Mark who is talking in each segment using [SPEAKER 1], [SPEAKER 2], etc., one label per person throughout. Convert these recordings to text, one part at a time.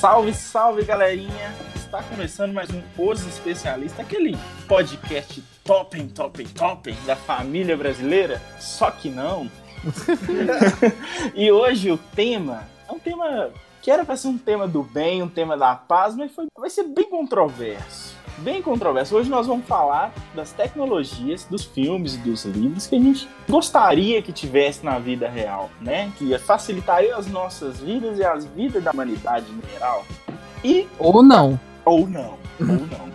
[SPEAKER 1] Salve, salve, galerinha! Está começando mais um Os Especialistas, aquele podcast top, top, top da família brasileira. Só que não. e hoje o tema é um tema que era para ser um tema do bem, um tema da paz, mas foi, vai ser bem controverso. Bem controverso. Hoje nós vamos falar das tecnologias, dos filmes e dos livros que a gente gostaria que tivesse na vida real, né? Que facilitaria as nossas vidas e as vidas da humanidade em geral. E
[SPEAKER 2] ou não.
[SPEAKER 1] Ou não, ou não.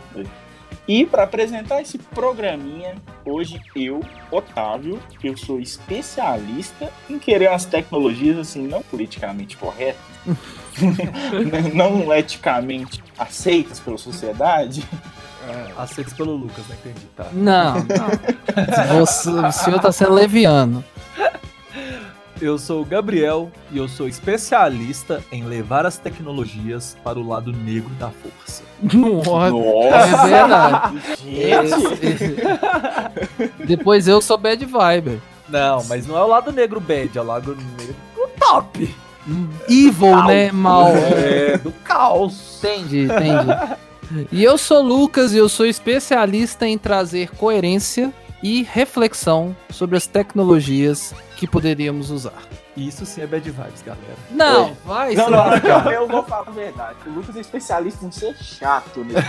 [SPEAKER 1] E para apresentar esse programinha, hoje eu, Otávio, eu sou especialista em querer umas tecnologias assim, não politicamente corretas, não eticamente aceitas pela sociedade.
[SPEAKER 3] É, aceitas pelo Lucas, né? Entendi, tá.
[SPEAKER 2] Não, não. Você, o senhor tá sendo leviano.
[SPEAKER 3] Eu sou o Gabriel e eu sou especialista em levar as tecnologias para o lado negro da força.
[SPEAKER 2] Nossa, Nossa. é verdade. Depois eu sou bad vibe.
[SPEAKER 3] Não, mas não é o lado negro bad, é o lado negro top.
[SPEAKER 2] Evil, né? Mal.
[SPEAKER 3] É, do caos.
[SPEAKER 2] Entendi, entendi. E eu sou Lucas e eu sou especialista em trazer coerência e reflexão sobre as tecnologias que poderíamos usar.
[SPEAKER 3] Isso sim é bad vibes, galera.
[SPEAKER 2] Não, Oi. vai
[SPEAKER 1] Não, não, não, eu vou falar a verdade. O Lucas é especialista em ser chato. Né?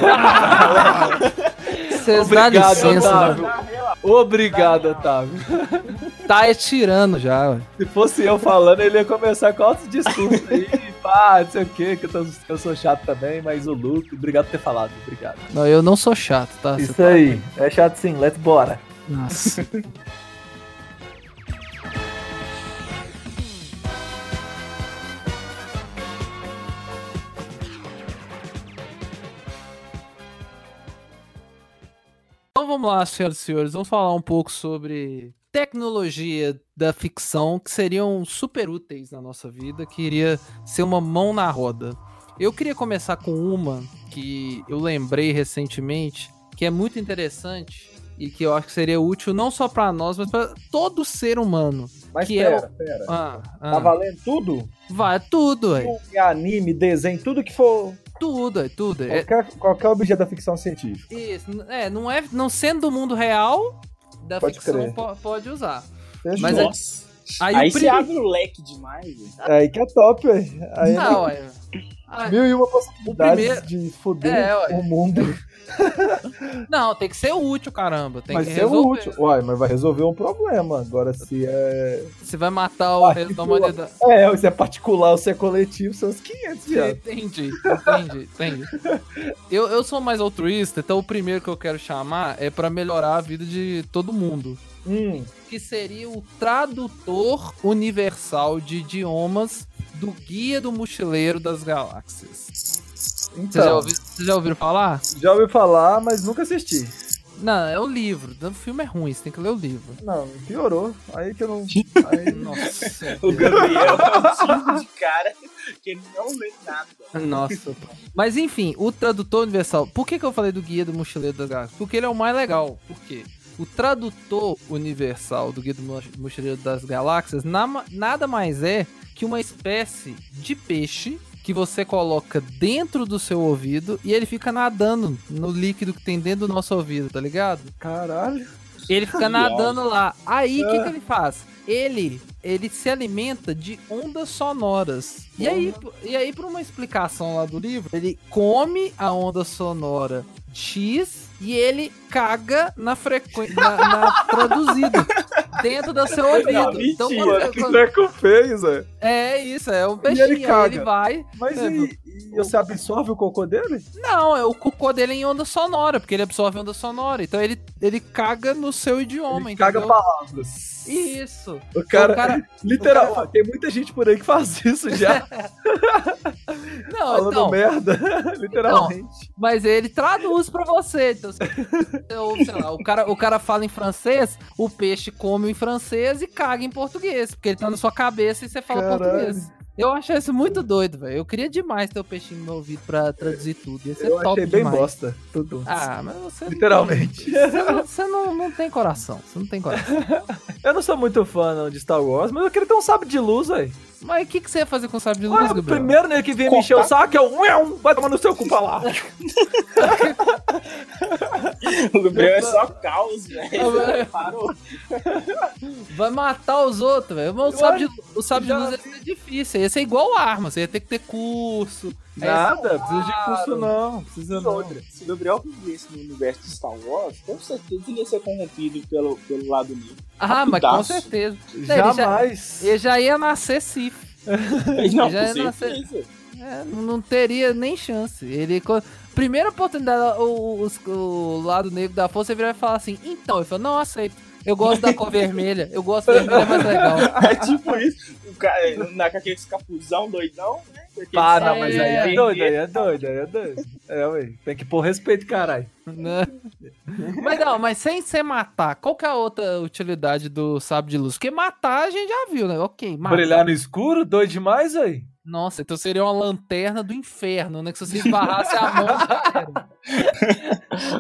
[SPEAKER 2] Vocês dá licença. Otávio.
[SPEAKER 3] Obrigado, Otávio.
[SPEAKER 2] Tá tirando já, ué.
[SPEAKER 3] Se fosse eu falando, ele ia começar com outros discursos aí, pá, não sei o que, que eu, tô, eu sou chato também, mas o Lucas, obrigado por ter falado, obrigado.
[SPEAKER 2] Não, eu não sou chato, tá?
[SPEAKER 3] Isso Você aí, tá... é chato sim, let's bora.
[SPEAKER 2] Nossa. Então vamos lá, senhoras e senhores, vamos falar um pouco sobre tecnologia da ficção que seriam super úteis na nossa vida, que iria ser uma mão na roda. Eu queria começar com uma que eu lembrei recentemente, que é muito interessante e que eu acho que seria útil não só para nós, mas para todo ser humano.
[SPEAKER 3] Mas
[SPEAKER 2] que
[SPEAKER 3] pera, é... pera. Ah, ah. Tá valendo tudo?
[SPEAKER 2] Vai, tudo.
[SPEAKER 3] Filme, anime, desenho, tudo que for
[SPEAKER 2] tudo, é tudo.
[SPEAKER 3] É qualquer, qualquer objeto da ficção científica.
[SPEAKER 2] Isso, é, não é, não sendo do mundo real, da pode ficção po, pode usar.
[SPEAKER 1] Fechou. Mas Nossa. aí, aí você abre o leque demais.
[SPEAKER 3] Aí que é top, velho. Aí não, é... Mil e uma possibilidades primeiro... de foder é, o mundo.
[SPEAKER 2] Não, tem que ser útil, caramba. Tem
[SPEAKER 3] mas
[SPEAKER 2] que
[SPEAKER 3] ser resolver. útil. Uai, mas vai resolver um problema. Agora, se é.
[SPEAKER 2] Se vai matar o resto da humanidade.
[SPEAKER 3] É, se é particular ou se é coletivo, são os 500, já.
[SPEAKER 2] Entendi, entendi, entendi. Eu, eu sou mais altruísta, então o primeiro que eu quero chamar é para melhorar a vida de todo mundo.
[SPEAKER 3] Hum.
[SPEAKER 2] Que seria o tradutor universal de idiomas do Guia do Mochileiro das Galáxias. Então, Vocês já, ouviram, já ouviram falar?
[SPEAKER 3] Já ouvi falar, mas nunca assisti.
[SPEAKER 2] Não, é o livro. O filme é ruim, você tem que ler o livro.
[SPEAKER 3] Não, piorou. Aí que eu não. Aí...
[SPEAKER 1] Nossa. o Gabriel é um tipo de cara que ele não lê nada.
[SPEAKER 2] Nossa. Mas enfim, o tradutor universal. Por que, que eu falei do Guia do Mochileiro das Galáxias? Porque ele é o mais legal. Por quê? O tradutor universal do Guia do Mochileiro das Galáxias na, nada mais é que uma espécie de peixe que você coloca dentro do seu ouvido e ele fica nadando no líquido que tem dentro do nosso ouvido, tá ligado?
[SPEAKER 3] Caralho.
[SPEAKER 2] Ele fica nadando lá. Aí, o que, que ele faz? Ele ele se alimenta de ondas sonoras. E aí, e aí, por uma explicação lá do livro, ele come a onda sonora X e ele caga na frequência na, na traduzida dentro do seu ouvido. Não,
[SPEAKER 3] então, mentira, quando, quando... que fez, é.
[SPEAKER 2] É isso, é um peixinho, ele, caga. ele vai.
[SPEAKER 3] Mas é, e, e você absorve o cocô dele?
[SPEAKER 2] Não, é o cocô dele em onda sonora, porque ele absorve onda sonora. Então ele, ele caga no seu idioma,
[SPEAKER 3] ele caga palavras.
[SPEAKER 2] Isso.
[SPEAKER 3] O cara, o cara literal, o cara... tem muita gente por aí que faz isso já.
[SPEAKER 2] Não, Falando então,
[SPEAKER 3] merda, literalmente. Não,
[SPEAKER 2] mas ele traduz pra você. Então, sei lá, o cara, o cara fala em francês, o peixe come em francês e caga em português, porque ele tá na sua cabeça e você fala Caralho. português. Eu achei isso muito doido, velho. Eu queria demais ter o peixinho no meu ouvido pra traduzir tudo. Ia ser
[SPEAKER 3] Eu
[SPEAKER 2] top
[SPEAKER 3] achei bem
[SPEAKER 2] demais.
[SPEAKER 3] bosta, tudo.
[SPEAKER 2] Ah, mas você.
[SPEAKER 3] Literalmente.
[SPEAKER 2] Você, não, você não, não tem coração. Você não tem coração.
[SPEAKER 3] Eu não sou muito fã não, de Star Wars, mas eu queria ter um sábio de luz, velho.
[SPEAKER 2] Mas o que, que você ia fazer com o sábio de luz,
[SPEAKER 3] o
[SPEAKER 2] Gabriel?
[SPEAKER 3] primeiro nego que vem me encher o saco é o vai tomar no seu cu pra lá.
[SPEAKER 1] O Gabriel é só caos, velho. Parou.
[SPEAKER 2] Vai matar os outros, velho. O sábio, de, o sábio de luz ia ser difícil. Ia ser igual arma. Você ia ter que ter curso.
[SPEAKER 3] Nada, precisa de curso não, precisa não.
[SPEAKER 1] Outra, se o Gabriel vivesse no universo de Star Wars, com certeza ele ia ser corrompido pelo, pelo lado negro.
[SPEAKER 2] Ah, mas com certeza. Ele já,
[SPEAKER 3] Jamais.
[SPEAKER 2] ele já ia nascer Sith.
[SPEAKER 1] Não,
[SPEAKER 2] Já ia
[SPEAKER 1] certeza.
[SPEAKER 2] É, não teria nem chance. Ele. Primeira oportunidade, o, os- o lado negro da força, ele vai falar assim: então, ele fala, não aceito. Eu gosto da cor vermelha. Eu gosto vermelha, é mais legal.
[SPEAKER 1] É tipo isso. O cara, na, com aquele capuzão doidão, né? Aquele
[SPEAKER 3] Pá, não,
[SPEAKER 1] saco
[SPEAKER 3] mas aí é
[SPEAKER 1] vermelho.
[SPEAKER 3] doido, aí é doido, aí é doido. É, ué, tem que pôr respeito, caralho.
[SPEAKER 2] né? Mas não, mas sem ser matar, qual que é a outra utilidade do sábio de luz? Porque matar a gente já viu, né? Ok, matar.
[SPEAKER 3] Brilhar no escuro, doido demais, aí.
[SPEAKER 2] Nossa, então seria uma lanterna do inferno, né? Que se você esbarrasse a mão, já era.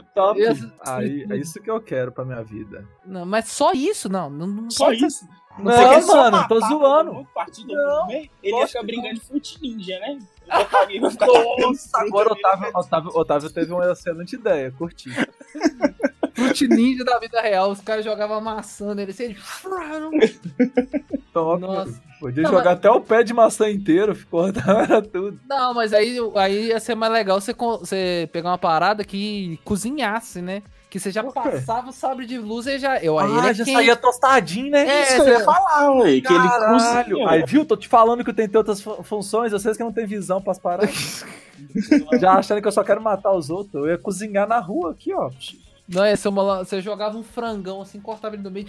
[SPEAKER 3] Top.
[SPEAKER 2] Isso-
[SPEAKER 3] Aí, é isso que eu quero pra minha vida.
[SPEAKER 2] Não, mas só isso, não. Não, não
[SPEAKER 1] Só
[SPEAKER 2] pode
[SPEAKER 1] isso.
[SPEAKER 3] Não,
[SPEAKER 1] só
[SPEAKER 3] mano,
[SPEAKER 1] matar
[SPEAKER 3] tô
[SPEAKER 1] todo
[SPEAKER 3] zoando.
[SPEAKER 1] mundo,
[SPEAKER 3] Não?
[SPEAKER 1] Ele ia ficar brincando de fruit ninja, né?
[SPEAKER 3] Nossa, agora Otávio, Otávio, Otávio teve uma excelente ideia, curti.
[SPEAKER 2] Fruit Ninja da vida real. Os caras jogavam maçã nele assim. ele-
[SPEAKER 3] Top.
[SPEAKER 2] Nossa.
[SPEAKER 3] Podia
[SPEAKER 2] Não,
[SPEAKER 3] jogar até o pé de maçã inteiro, ficou era tudo.
[SPEAKER 2] Não, mas aí, aí ia ser mais legal você, você pegar uma parada que cozinhasse, né? Que você já passava o sabre de luz e já. Eu, aí
[SPEAKER 3] ah,
[SPEAKER 2] ele é
[SPEAKER 3] já
[SPEAKER 2] quente.
[SPEAKER 3] saía tostadinho, né?
[SPEAKER 2] É,
[SPEAKER 1] Isso que eu ia falar, ué. Que ele cozinha.
[SPEAKER 3] Aí, viu? Tô te falando que tem outras fu- funções, vocês que não tem visão pras paradas. Já achando que eu só quero matar os outros. Eu ia cozinhar na rua aqui, ó.
[SPEAKER 2] Não, uma, lan- você jogava um frangão assim, cortava ele no meio,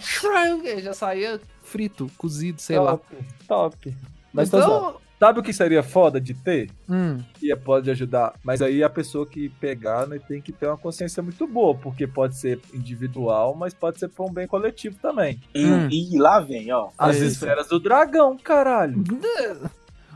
[SPEAKER 2] e já saía frito, cozido, sei lá.
[SPEAKER 3] top, top. Mas zoando.
[SPEAKER 2] Então.
[SPEAKER 3] sabe o que seria foda de ter?
[SPEAKER 2] Hum,
[SPEAKER 3] E é- pode ajudar. Mas aí a pessoa que pegar né, tem que ter uma consciência muito boa, porque pode ser individual, mas pode ser pra um bem coletivo também.
[SPEAKER 2] Hum.
[SPEAKER 1] E lá vem, ó.
[SPEAKER 3] As
[SPEAKER 2] É isso.
[SPEAKER 3] esferas do dragão, caralho.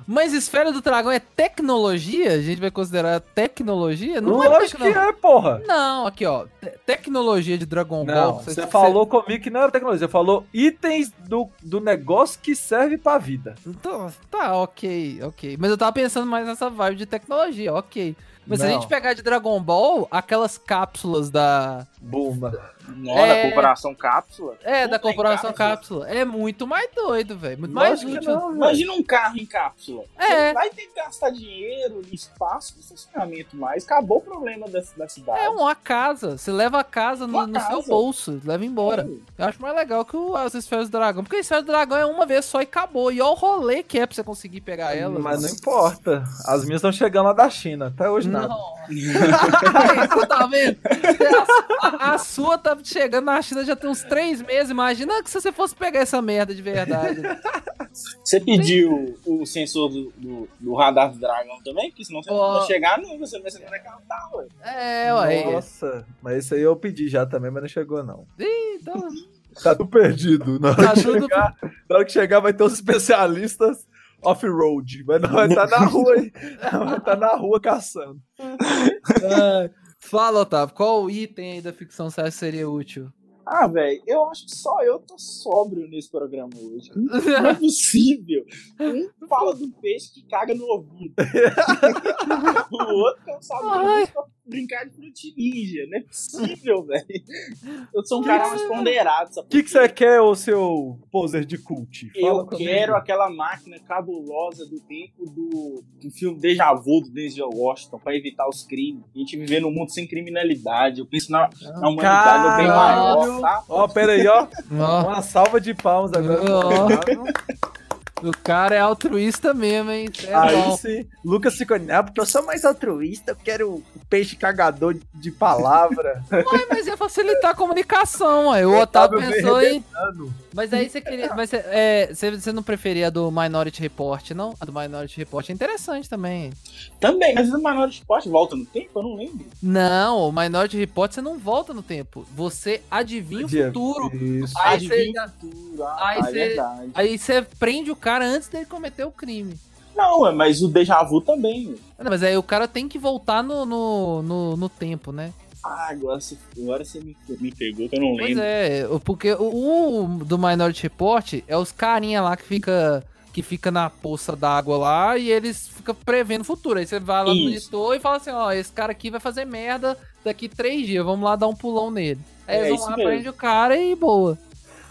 [SPEAKER 2] Mas esfera do dragão é tecnologia? A gente vai considerar tecnologia? Não é
[SPEAKER 3] Lógico que
[SPEAKER 2] tecnologia.
[SPEAKER 3] é, porra.
[SPEAKER 2] Não, aqui ó. te- tecnologia de Dragon Ball.
[SPEAKER 3] Não, você falou comigo que não era tecnologia, você falou itens do, do negócio que serve pra vida.
[SPEAKER 2] Então, tá, ok, ok. Mas eu tava pensando mais nessa vibe de tecnologia, ok. Mas se a
[SPEAKER 3] Não.
[SPEAKER 2] gente pegar de Dragon Ball, aquelas cápsulas da.
[SPEAKER 3] Buma.
[SPEAKER 1] Nó
[SPEAKER 2] É.
[SPEAKER 1] da corporação cápsula.
[SPEAKER 2] É,
[SPEAKER 1] Não
[SPEAKER 2] da Corporação
[SPEAKER 1] cápsula.
[SPEAKER 2] Cápsula. É muito mais doido, velho. Muito mais
[SPEAKER 3] Lógico que
[SPEAKER 2] útil.
[SPEAKER 3] não.
[SPEAKER 1] Imagina um carro em cápsula.
[SPEAKER 2] É.
[SPEAKER 1] Você vai ter que gastar dinheiro, espaço, estacionamento mais. Acabou o problema da, da cidade.
[SPEAKER 2] É uma casa. Você leva a casa no, no seu bolso, leva embora.
[SPEAKER 1] É.
[SPEAKER 2] Eu acho mais legal que o, as esferas do dragão. Porque a esfera do dragão é uma vez só e acabou. E olha o rolê que é pra você conseguir pegar ela.
[SPEAKER 3] Mas não importa. As minhas estão chegando lá da China. Até hoje nada.
[SPEAKER 2] Não. Você tá vendo? A, sua tá chegando na China já tem uns três meses. Imagina que se você fosse pegar essa merda de verdade.
[SPEAKER 1] Você pediu o sensor do, do, do radar do dragão também? Porque senão você não
[SPEAKER 2] Ó.
[SPEAKER 1] vai chegar nunca, você vai ser cantar, ué.
[SPEAKER 2] É, ué.
[SPEAKER 3] Nossa, mas isso aí eu pedi já também, mas não chegou não.
[SPEAKER 2] Então,
[SPEAKER 3] Tá tudo perdido. Na hora,
[SPEAKER 2] Tá
[SPEAKER 3] que,
[SPEAKER 2] tudo-
[SPEAKER 3] chegar, na hora que chegar vai ter os especialistas off-road. Mas não vai estar na rua aí. Vai estar na rua caçando.
[SPEAKER 2] ah, fala, Otávio, qual item aí da ficção você acha que seria útil?
[SPEAKER 1] Ah, velho, eu acho que só eu tô sóbrio nesse programa hoje. Não é possível. Um fala do peixe que caga no ouvido. o outro não sabe
[SPEAKER 2] Ai.
[SPEAKER 1] pra brincar de fruit ninja. Não é possível, velho. Eu sou um cara mais ponderado.
[SPEAKER 3] O que, que você quer, ô seu poser de cult?
[SPEAKER 1] Eu
[SPEAKER 3] Fala comigo.
[SPEAKER 1] quero aquela máquina cabulosa do tempo do, do filme Deja Vu do Denzel Washington pra evitar os crimes. A gente viver num mundo sem criminalidade. Eu penso na, na humanidade bem maior, tá?
[SPEAKER 3] Ó, pera aí, ó.
[SPEAKER 2] Ó,
[SPEAKER 3] Uma salva de palmas agora.
[SPEAKER 2] Ó. o cara é altruísta mesmo, hein? É
[SPEAKER 3] Aí
[SPEAKER 2] bom.
[SPEAKER 3] sim, Lucas ficou, não, porque eu sou mais altruísta, eu quero o peixe cagador de palavra.
[SPEAKER 2] Ué, mas ia facilitar a comunicação, ué. O Otávio pensou em. Mas aí você queria. Mas você, é, você, você não preferia a do Minority Report, não? A do Minority Report é interessante também.
[SPEAKER 1] Também, mas o Menor Esporte volta no tempo? Eu não lembro.
[SPEAKER 2] Não, o Minority Report você não volta no tempo. Você adivinha o futuro.
[SPEAKER 3] Isso.
[SPEAKER 2] Aí
[SPEAKER 1] Adivinha
[SPEAKER 2] você-
[SPEAKER 1] tudo. Ah,
[SPEAKER 2] aí você-
[SPEAKER 1] é verdade.
[SPEAKER 2] Aí você prende o cara antes dele cometer o crime.
[SPEAKER 1] Não, é, mas o déjà vu também.
[SPEAKER 2] Não, mas aí o cara tem que voltar no, no, no, no tempo, né?
[SPEAKER 1] Ah, agora você, agora você me, me pegou que eu não
[SPEAKER 2] Pois
[SPEAKER 1] lembro.
[SPEAKER 2] é, o- porque o, o do Minority Report é os carinha lá que fica que fica na poça d'água lá e eles ficam prevendo o futuro. Aí você vai lá no
[SPEAKER 1] Isso.
[SPEAKER 2] monitor e fala assim, ó, esse cara aqui vai fazer merda daqui três dias, vamos lá dar um pulão nele. Aí
[SPEAKER 1] É
[SPEAKER 2] eles vão lá,
[SPEAKER 1] mesmo.
[SPEAKER 2] prende o cara e boa.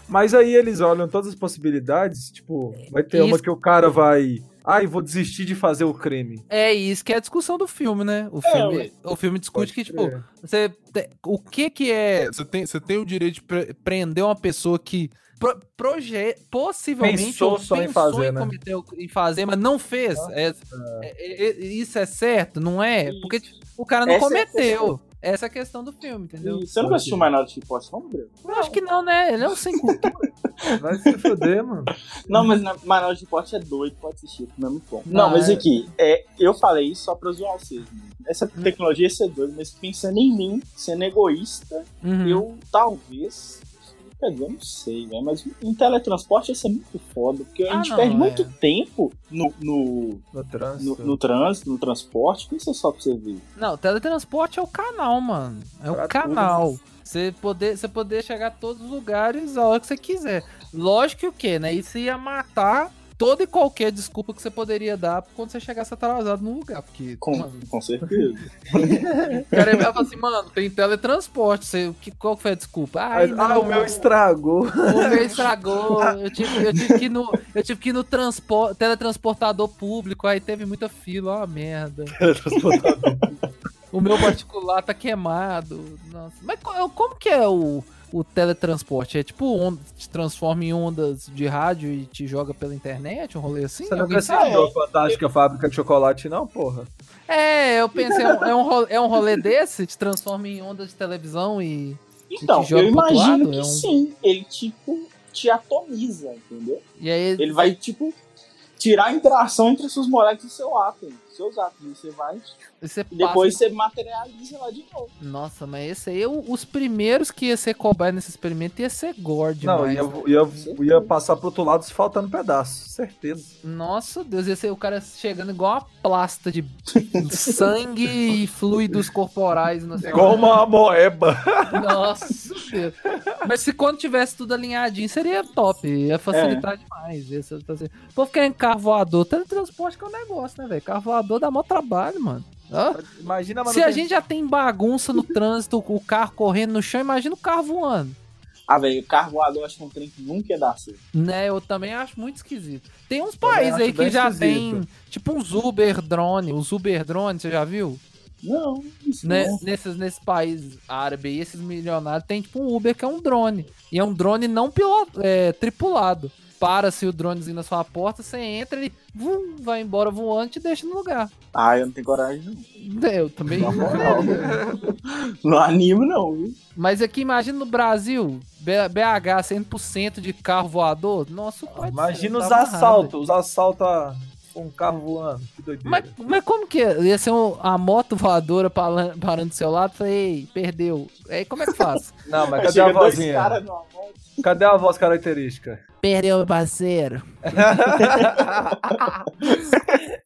[SPEAKER 3] Mas aí eles olham todas as possibilidades, tipo, vai ter uma
[SPEAKER 2] Isso.
[SPEAKER 3] que o cara vai. Ai, vou desistir de fazer o crime.
[SPEAKER 2] É isso que é a discussão do filme, né? O
[SPEAKER 1] É,
[SPEAKER 2] filme,
[SPEAKER 1] ué.
[SPEAKER 2] o filme discute que, tipo,
[SPEAKER 3] crer.
[SPEAKER 2] você, te- o que que é...
[SPEAKER 4] Você tem, você tem o direito de. pre-
[SPEAKER 2] prender uma pessoa que pro, proje, possivelmente
[SPEAKER 3] Pensou
[SPEAKER 2] ou
[SPEAKER 3] só em
[SPEAKER 2] pensou
[SPEAKER 3] fazer,
[SPEAKER 2] em
[SPEAKER 3] né?
[SPEAKER 2] cometer em fazer, mas não fez. É- é- é- isso é certo, não é? Porque tipo, o cara não
[SPEAKER 1] Essa é
[SPEAKER 2] cometeu. Essa é a questão do filme, entendeu?
[SPEAKER 1] E você nunca assistiu Minority Report, não, Gabriel?
[SPEAKER 2] Eu acho que não, né? Ele é um sem cultura.
[SPEAKER 3] Vai se fuder, mano.
[SPEAKER 1] Não, mas na Minority Report é doido, pode assistir, não é muito bom.
[SPEAKER 2] Não,
[SPEAKER 1] Não, mas
[SPEAKER 2] é-
[SPEAKER 1] aqui, é, eu falei isso só pra zoar vocês. né? Essa tecnologia ia ser doida, mas pensando em mim, sendo egoísta,
[SPEAKER 2] Uhum.
[SPEAKER 1] eu talvez. Quer dizer, eu não sei, velho. Mas em teletransporte ia ser muito foda. Porque a
[SPEAKER 2] Ah,
[SPEAKER 1] gente
[SPEAKER 2] não,
[SPEAKER 1] perde
[SPEAKER 2] é.
[SPEAKER 1] muito tempo no, no,
[SPEAKER 3] No trânsito.
[SPEAKER 1] no, no trânsito, no transporte. Pensa só pra você ver.
[SPEAKER 2] Não, teletransporte é o canal, mano. É o
[SPEAKER 3] Pra
[SPEAKER 2] canal. Você poder, você poder chegar a todos os lugares a hora que você quiser. Lógico que o quê, né? Isso ia matar toda e qualquer desculpa que você poderia dar quando você chegasse atrasado no lugar. Porque,
[SPEAKER 1] Com,
[SPEAKER 2] mano,
[SPEAKER 1] com certeza.
[SPEAKER 2] o cara ia falar assim, mano, tem teletransporte. Você, o que, qual foi a desculpa? Ai,
[SPEAKER 3] Mas- ah, o meu estragou.
[SPEAKER 2] o meu estragou. Eu tive, eu tive que ir no, eu tive que ir no transpor, teletransportador público. Aí teve muita fila, ó, uma merda. O meu particular tá queimado. Nossa. Mas co- como que é o, o teletransporte? É tipo, onda, te transforma em ondas de rádio e te joga pela internet? Um rolê assim?
[SPEAKER 3] Você não em uma fantástica fábrica de chocolate, não, porra?
[SPEAKER 2] É, eu pensei, é um, é rolê, é um rolê desse? Te transforma em ondas de televisão e.
[SPEAKER 1] Então, eu imagino que
[SPEAKER 2] É um-
[SPEAKER 1] sim. Ele, tipo, te atomiza, entendeu?
[SPEAKER 2] E aí.
[SPEAKER 1] Ele vai, tipo, tirar a interação entre seus moleques e seu átomo. Seus átomos. Você vai
[SPEAKER 2] você
[SPEAKER 1] e
[SPEAKER 2] passa-
[SPEAKER 1] depois você materializa lá de novo.
[SPEAKER 2] Nossa, mas esse aí, eu- os primeiros que ia ser cobaia nesse experimento ia ser gore
[SPEAKER 3] Não, ia, ia, ia passar pro outro lado faltando pedaço, certeza.
[SPEAKER 2] Nossa Deus, ia ser o cara chegando igual uma plasta de sangue e fluidos corporais. No
[SPEAKER 3] Igual uma moeba.
[SPEAKER 2] Nossa Deus. Mas se quando tivesse tudo alinhadinho, seria top. Ia facilitar demais. Ia ser- assim. O povo querendo carro voador. Teletransporte que é um negócio, né, velho? Carro voador dá mó trabalho, mano. Ó,
[SPEAKER 3] Imagina, mano.
[SPEAKER 2] se a gente já tem bagunça no trânsito, o carro correndo no chão, imagina o carro voando.
[SPEAKER 1] Ah, velho, o carro voador acho que é um trem que nunca ia dar certo.
[SPEAKER 2] Né, eu também acho muito esquisito. Tem uns países aí que já
[SPEAKER 3] esquisito.
[SPEAKER 2] tem, tipo uns Uber drone, os Uber drone, você já viu?
[SPEAKER 1] Não, isso
[SPEAKER 2] Né,
[SPEAKER 1] não.
[SPEAKER 2] nesses, nesses países árabes esses milionários, tem tipo um Uber que é um drone. E é um drone não é, tripulado. Para-se o dronezinho na sua porta, você entra, ele vum, vai embora voando e te deixa no lugar.
[SPEAKER 1] Ah, eu não tenho coragem, não.
[SPEAKER 2] Eu também.
[SPEAKER 1] Na moral. não animo, não, viu?
[SPEAKER 2] Mas aqui, imagina no Brasil, BH 100% de carro voador. Nossa, o pai do
[SPEAKER 3] Imagina
[SPEAKER 2] céu,
[SPEAKER 3] os
[SPEAKER 2] tá
[SPEAKER 3] assaltos, os assaltos a- com um carro voando. Que doideira.
[SPEAKER 2] Mas, mas como que é? Ia ser um- a moto voadora parando, do seu lado? Falei, ei, perdeu. Aí como é que faz?
[SPEAKER 3] Não, mas cadê a vozinha? Cadê a voz característica?
[SPEAKER 2] perdeu, parceiro.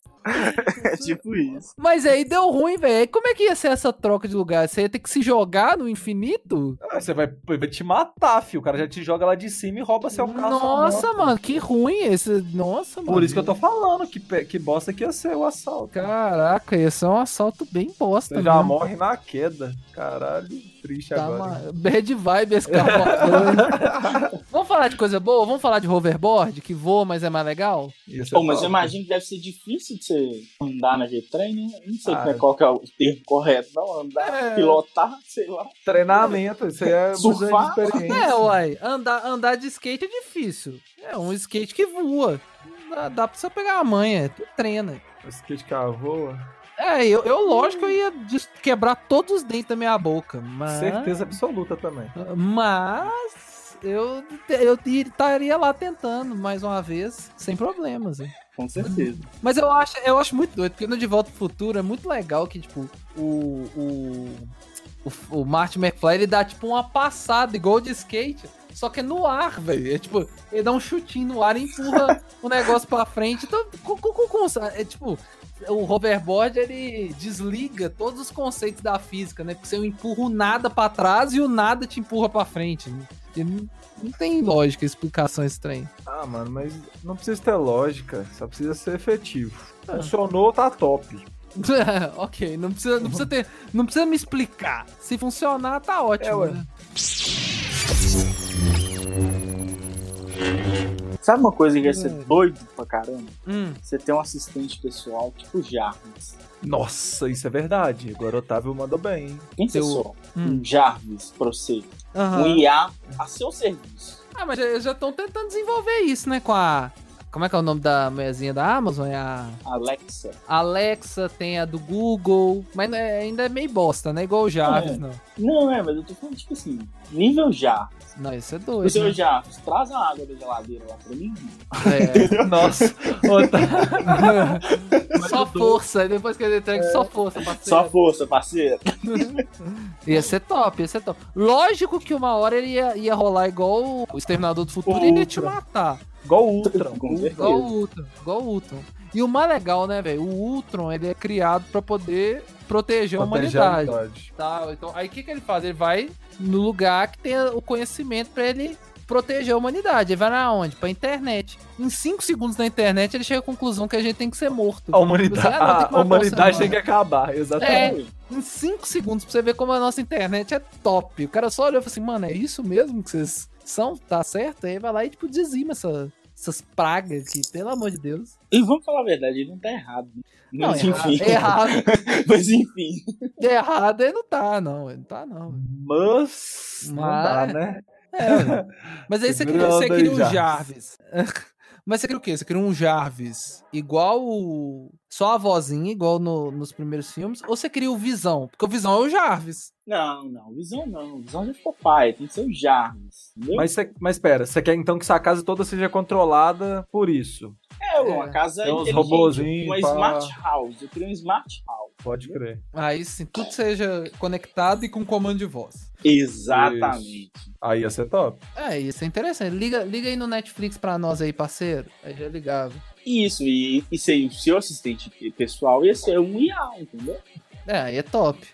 [SPEAKER 1] É tipo isso.
[SPEAKER 2] Mas aí deu ruim, velho. Como é que ia ser essa troca de lugar? Você ia ter que se jogar no infinito?
[SPEAKER 3] Ah, Você vai, vai te matar, filho. O cara já te joga lá de cima e rouba seu carro.
[SPEAKER 2] Nossa, mano, que ruim esse. Nossa, mano.
[SPEAKER 3] Por isso que eu tô falando que, que bosta que ia ser o assalto.
[SPEAKER 2] Caraca, ia ser um assalto bem bosta.
[SPEAKER 3] Você já
[SPEAKER 2] mesmo.
[SPEAKER 3] morre na queda. Caralho, triste
[SPEAKER 2] Tá
[SPEAKER 3] agora.
[SPEAKER 2] uma bad vibe esse carro. Vamos falar de coisa boa? Vamos falar de hoverboard, que voa, mas é mais legal?
[SPEAKER 3] Isso é
[SPEAKER 1] Pô, mas eu imagino que deve ser difícil de você andar naquele trem, né? Não sei
[SPEAKER 3] Ah,
[SPEAKER 1] é, qual que é o termo correto, não. Andar,
[SPEAKER 3] É.
[SPEAKER 1] pilotar, sei lá.
[SPEAKER 3] Treinamento, isso aí é
[SPEAKER 1] Surfar?
[SPEAKER 2] É, uai, andar, andar de skate é difícil. É um skate que voa. Dá, dá pra você pegar a manha, tu treina.
[SPEAKER 3] O skate que voa.
[SPEAKER 2] É, eu, eu lógico que eu ia quebrar todos os dentes da minha boca, mas...
[SPEAKER 3] Certeza absoluta também.
[SPEAKER 2] Mas eu, eu estaria lá tentando mais uma vez, sem problemas. hein.
[SPEAKER 1] Com certeza.
[SPEAKER 2] Mas eu acho, eu acho muito doido, porque no De Volta pro Futuro é muito legal que, tipo, o. O, o, o Martin McFly ele dá tipo uma passada igual de skate. só que é no ar, velho. É tipo, ele dá um chutinho no ar e empurra o negócio pra frente. Então, com, com, com, é tipo, o hoverboard ele desliga todos os conceitos da física, né? Porque você empurra o nada pra trás e o nada te empurra pra frente. né? Não, tem lógica, explicação estranha.
[SPEAKER 3] Ah, mano, mas não precisa ter lógica, só precisa ser efetivo. Funcionou, tá top.
[SPEAKER 2] ok, não precisa, não precisa ter, não precisa me explicar. Se funcionar, tá ótimo.
[SPEAKER 3] É,
[SPEAKER 2] né?
[SPEAKER 1] Sabe uma coisa que ia ser doido pra caramba?
[SPEAKER 2] Hum.
[SPEAKER 1] Você tem um assistente pessoal tipo Jarvis.
[SPEAKER 3] Nossa, isso é verdade. Agora o Otávio mandou bem. hein?
[SPEAKER 1] Pensa
[SPEAKER 2] Seu-
[SPEAKER 1] só,
[SPEAKER 2] Hum.
[SPEAKER 1] um Jarvis pra você.
[SPEAKER 2] Aham.
[SPEAKER 1] Um IA a seu serviço.
[SPEAKER 2] Ah, mas já estão tentando desenvolver isso, né? Com a. Como é que é o nome da mulherzinha da Amazon? É a
[SPEAKER 1] Alexa.
[SPEAKER 2] Alexa, tem a do Google. Mas é- ainda é meio bosta, né? Igual o Jarvis,
[SPEAKER 1] É.
[SPEAKER 2] não.
[SPEAKER 1] Não, é, mas eu tô falando, tipo assim, nível Jarvis.
[SPEAKER 2] Não, isso é
[SPEAKER 1] O
[SPEAKER 2] doido.
[SPEAKER 1] seu
[SPEAKER 2] né?
[SPEAKER 1] Jarvis, traz a água da geladeira lá pra mim.
[SPEAKER 2] É.
[SPEAKER 3] Nossa, Otávio.
[SPEAKER 2] só força. Depois que ele entrega, só força, parceiro.
[SPEAKER 1] Só força, parceiro.
[SPEAKER 2] Ia ser top, ia ser top. Lógico que uma hora ele ia, ia rolar igual o Exterminador do Futuro e ele ia te matar.
[SPEAKER 3] Igual o Ultron.
[SPEAKER 1] Com certeza.
[SPEAKER 2] Igual o Ultron. Igual o Ultron. E o mais legal, né, velho? O Ultron, ele é criado pra poder proteger a
[SPEAKER 3] Proteger a
[SPEAKER 2] humanidade.
[SPEAKER 3] humanidade.
[SPEAKER 2] Tá, então, aí o que, que ele faz? Ele vai no lugar que tem o conhecimento pra ele proteger a humanidade. Ele vai na onde? Pra internet. Em 5 segundos na internet, ele chega à conclusão que a gente tem que ser morto.
[SPEAKER 3] A humanidade,
[SPEAKER 2] Você, ah, não, tem que
[SPEAKER 3] a humanidade tem que acabar, exatamente.
[SPEAKER 2] Em 5 segundos, pra você ver como a nossa internet é top. O cara só olhou e falou assim, mano, é isso mesmo que vocês são? Tá certo? Aí vai lá e, tipo, dizima essa- essas pragas aqui, pelo amor de Deus.
[SPEAKER 1] E vamos falar a verdade, ele não tá errado.
[SPEAKER 2] Não,
[SPEAKER 1] Mas
[SPEAKER 2] errado,
[SPEAKER 1] enfim.
[SPEAKER 2] errado,
[SPEAKER 1] Mas enfim.
[SPEAKER 2] errado ele não tá, não. Ele não tá, não.
[SPEAKER 3] Mas, não dá,
[SPEAKER 2] Mas-
[SPEAKER 3] né?
[SPEAKER 2] É. Mas aí você queria,
[SPEAKER 3] Grande
[SPEAKER 2] você queria um
[SPEAKER 3] Jarvis.
[SPEAKER 2] Jarvis. Mas você queria o quê? Você queria um Jarvis igual o... Só a vozinha, igual no- nos primeiros filmes? Ou você queria o Visão? Porque o Visão é o Jarvis.
[SPEAKER 1] Não, não, visão não. Visão já ficou pai, tem que ser o Jarvis. Entendeu?
[SPEAKER 3] Mas, cê, mas pera, você quer então que sua casa toda seja controlada por isso?
[SPEAKER 1] É uma
[SPEAKER 2] é.
[SPEAKER 1] casa
[SPEAKER 3] Tem uns
[SPEAKER 1] inteligente,
[SPEAKER 3] robozinhos,
[SPEAKER 1] uma
[SPEAKER 3] pá.
[SPEAKER 1] smart house. Eu queria um smart house.
[SPEAKER 3] Pode crer.
[SPEAKER 2] Aí sim, tudo seja conectado e com comando de voz.
[SPEAKER 1] Exatamente.
[SPEAKER 3] Aí ia ser top.
[SPEAKER 2] É, isso é interessante. Liga, liga aí no Netflix pra nós aí, parceiro. Aí já ligava.
[SPEAKER 1] Isso, e, e ser o seu assistente pessoal ia ser um IA, entendeu?
[SPEAKER 2] É, aí é top.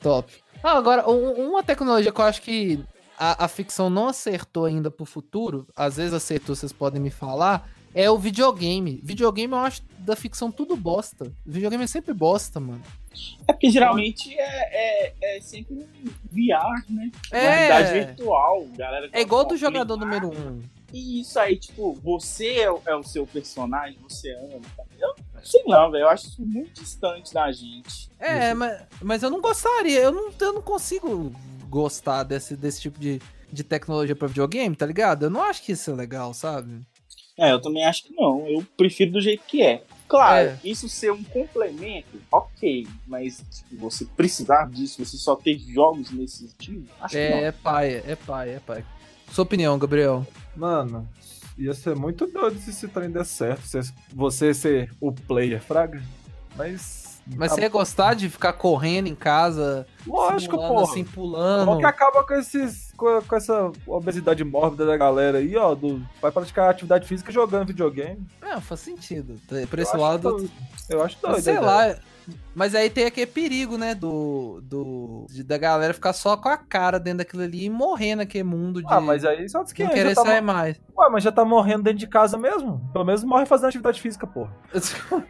[SPEAKER 2] Top. Ah, agora, um- uma tecnologia que eu acho que a, a ficção não acertou ainda pro futuro, às vezes acertou, vocês podem me falar, é o videogame. Videogame eu acho da ficção tudo bosta. Videogame é sempre bosta, mano.
[SPEAKER 1] É porque geralmente é, é, é sempre um VR, né?
[SPEAKER 2] É.
[SPEAKER 1] Realidade virtual, galera.
[SPEAKER 2] É igual do jogador número 1. Um.
[SPEAKER 1] E isso aí, tipo, você é, o- é o seu personagem, você ama. tá? Eu não sei não, velho. Eu acho isso muito distante da gente.
[SPEAKER 2] É, mas, mas eu não gostaria, eu não, eu não consigo gostar desse, desse tipo de, de tecnologia pra videogame, tá ligado? Eu não acho que isso é legal, sabe?
[SPEAKER 1] É, eu também acho que não. Eu prefiro do jeito que é. Claro,
[SPEAKER 2] É.
[SPEAKER 1] isso ser um complemento, ok. Mas tipo, você precisar disso, você só ter jogos nesse estilo, acho que
[SPEAKER 2] É, é pai, é pai, é pai. Sua opinião, Gabriel?
[SPEAKER 3] Mano, ia ser muito doido se esse trem der certo. se Você ser o player, fraga. Mas.
[SPEAKER 2] Mas
[SPEAKER 3] a-
[SPEAKER 2] você ia gostar de ficar correndo em casa,
[SPEAKER 3] Lógico, porra.
[SPEAKER 2] assim, pulando?
[SPEAKER 3] Como que acaba com, esses, com, com essa obesidade mórbida da galera aí, ó? Do, vai praticar atividade física jogando videogame.
[SPEAKER 2] É, faz sentido. Por
[SPEAKER 3] Eu
[SPEAKER 2] esse
[SPEAKER 3] acho
[SPEAKER 2] lado,
[SPEAKER 3] doido. Eu acho doido.
[SPEAKER 2] sei lá.
[SPEAKER 3] ideia.
[SPEAKER 2] Mas aí tem aquele perigo, né, do, do de- da galera ficar só com a cara dentro daquilo ali e morrer naquele mundo de
[SPEAKER 3] Ah, mas aí só que
[SPEAKER 2] não
[SPEAKER 3] já
[SPEAKER 2] querer
[SPEAKER 3] tá,
[SPEAKER 2] sair
[SPEAKER 3] mo-
[SPEAKER 2] mais.
[SPEAKER 3] Ué, mas já tá morrendo dentro de casa mesmo? Pelo menos morre fazendo atividade física, porra.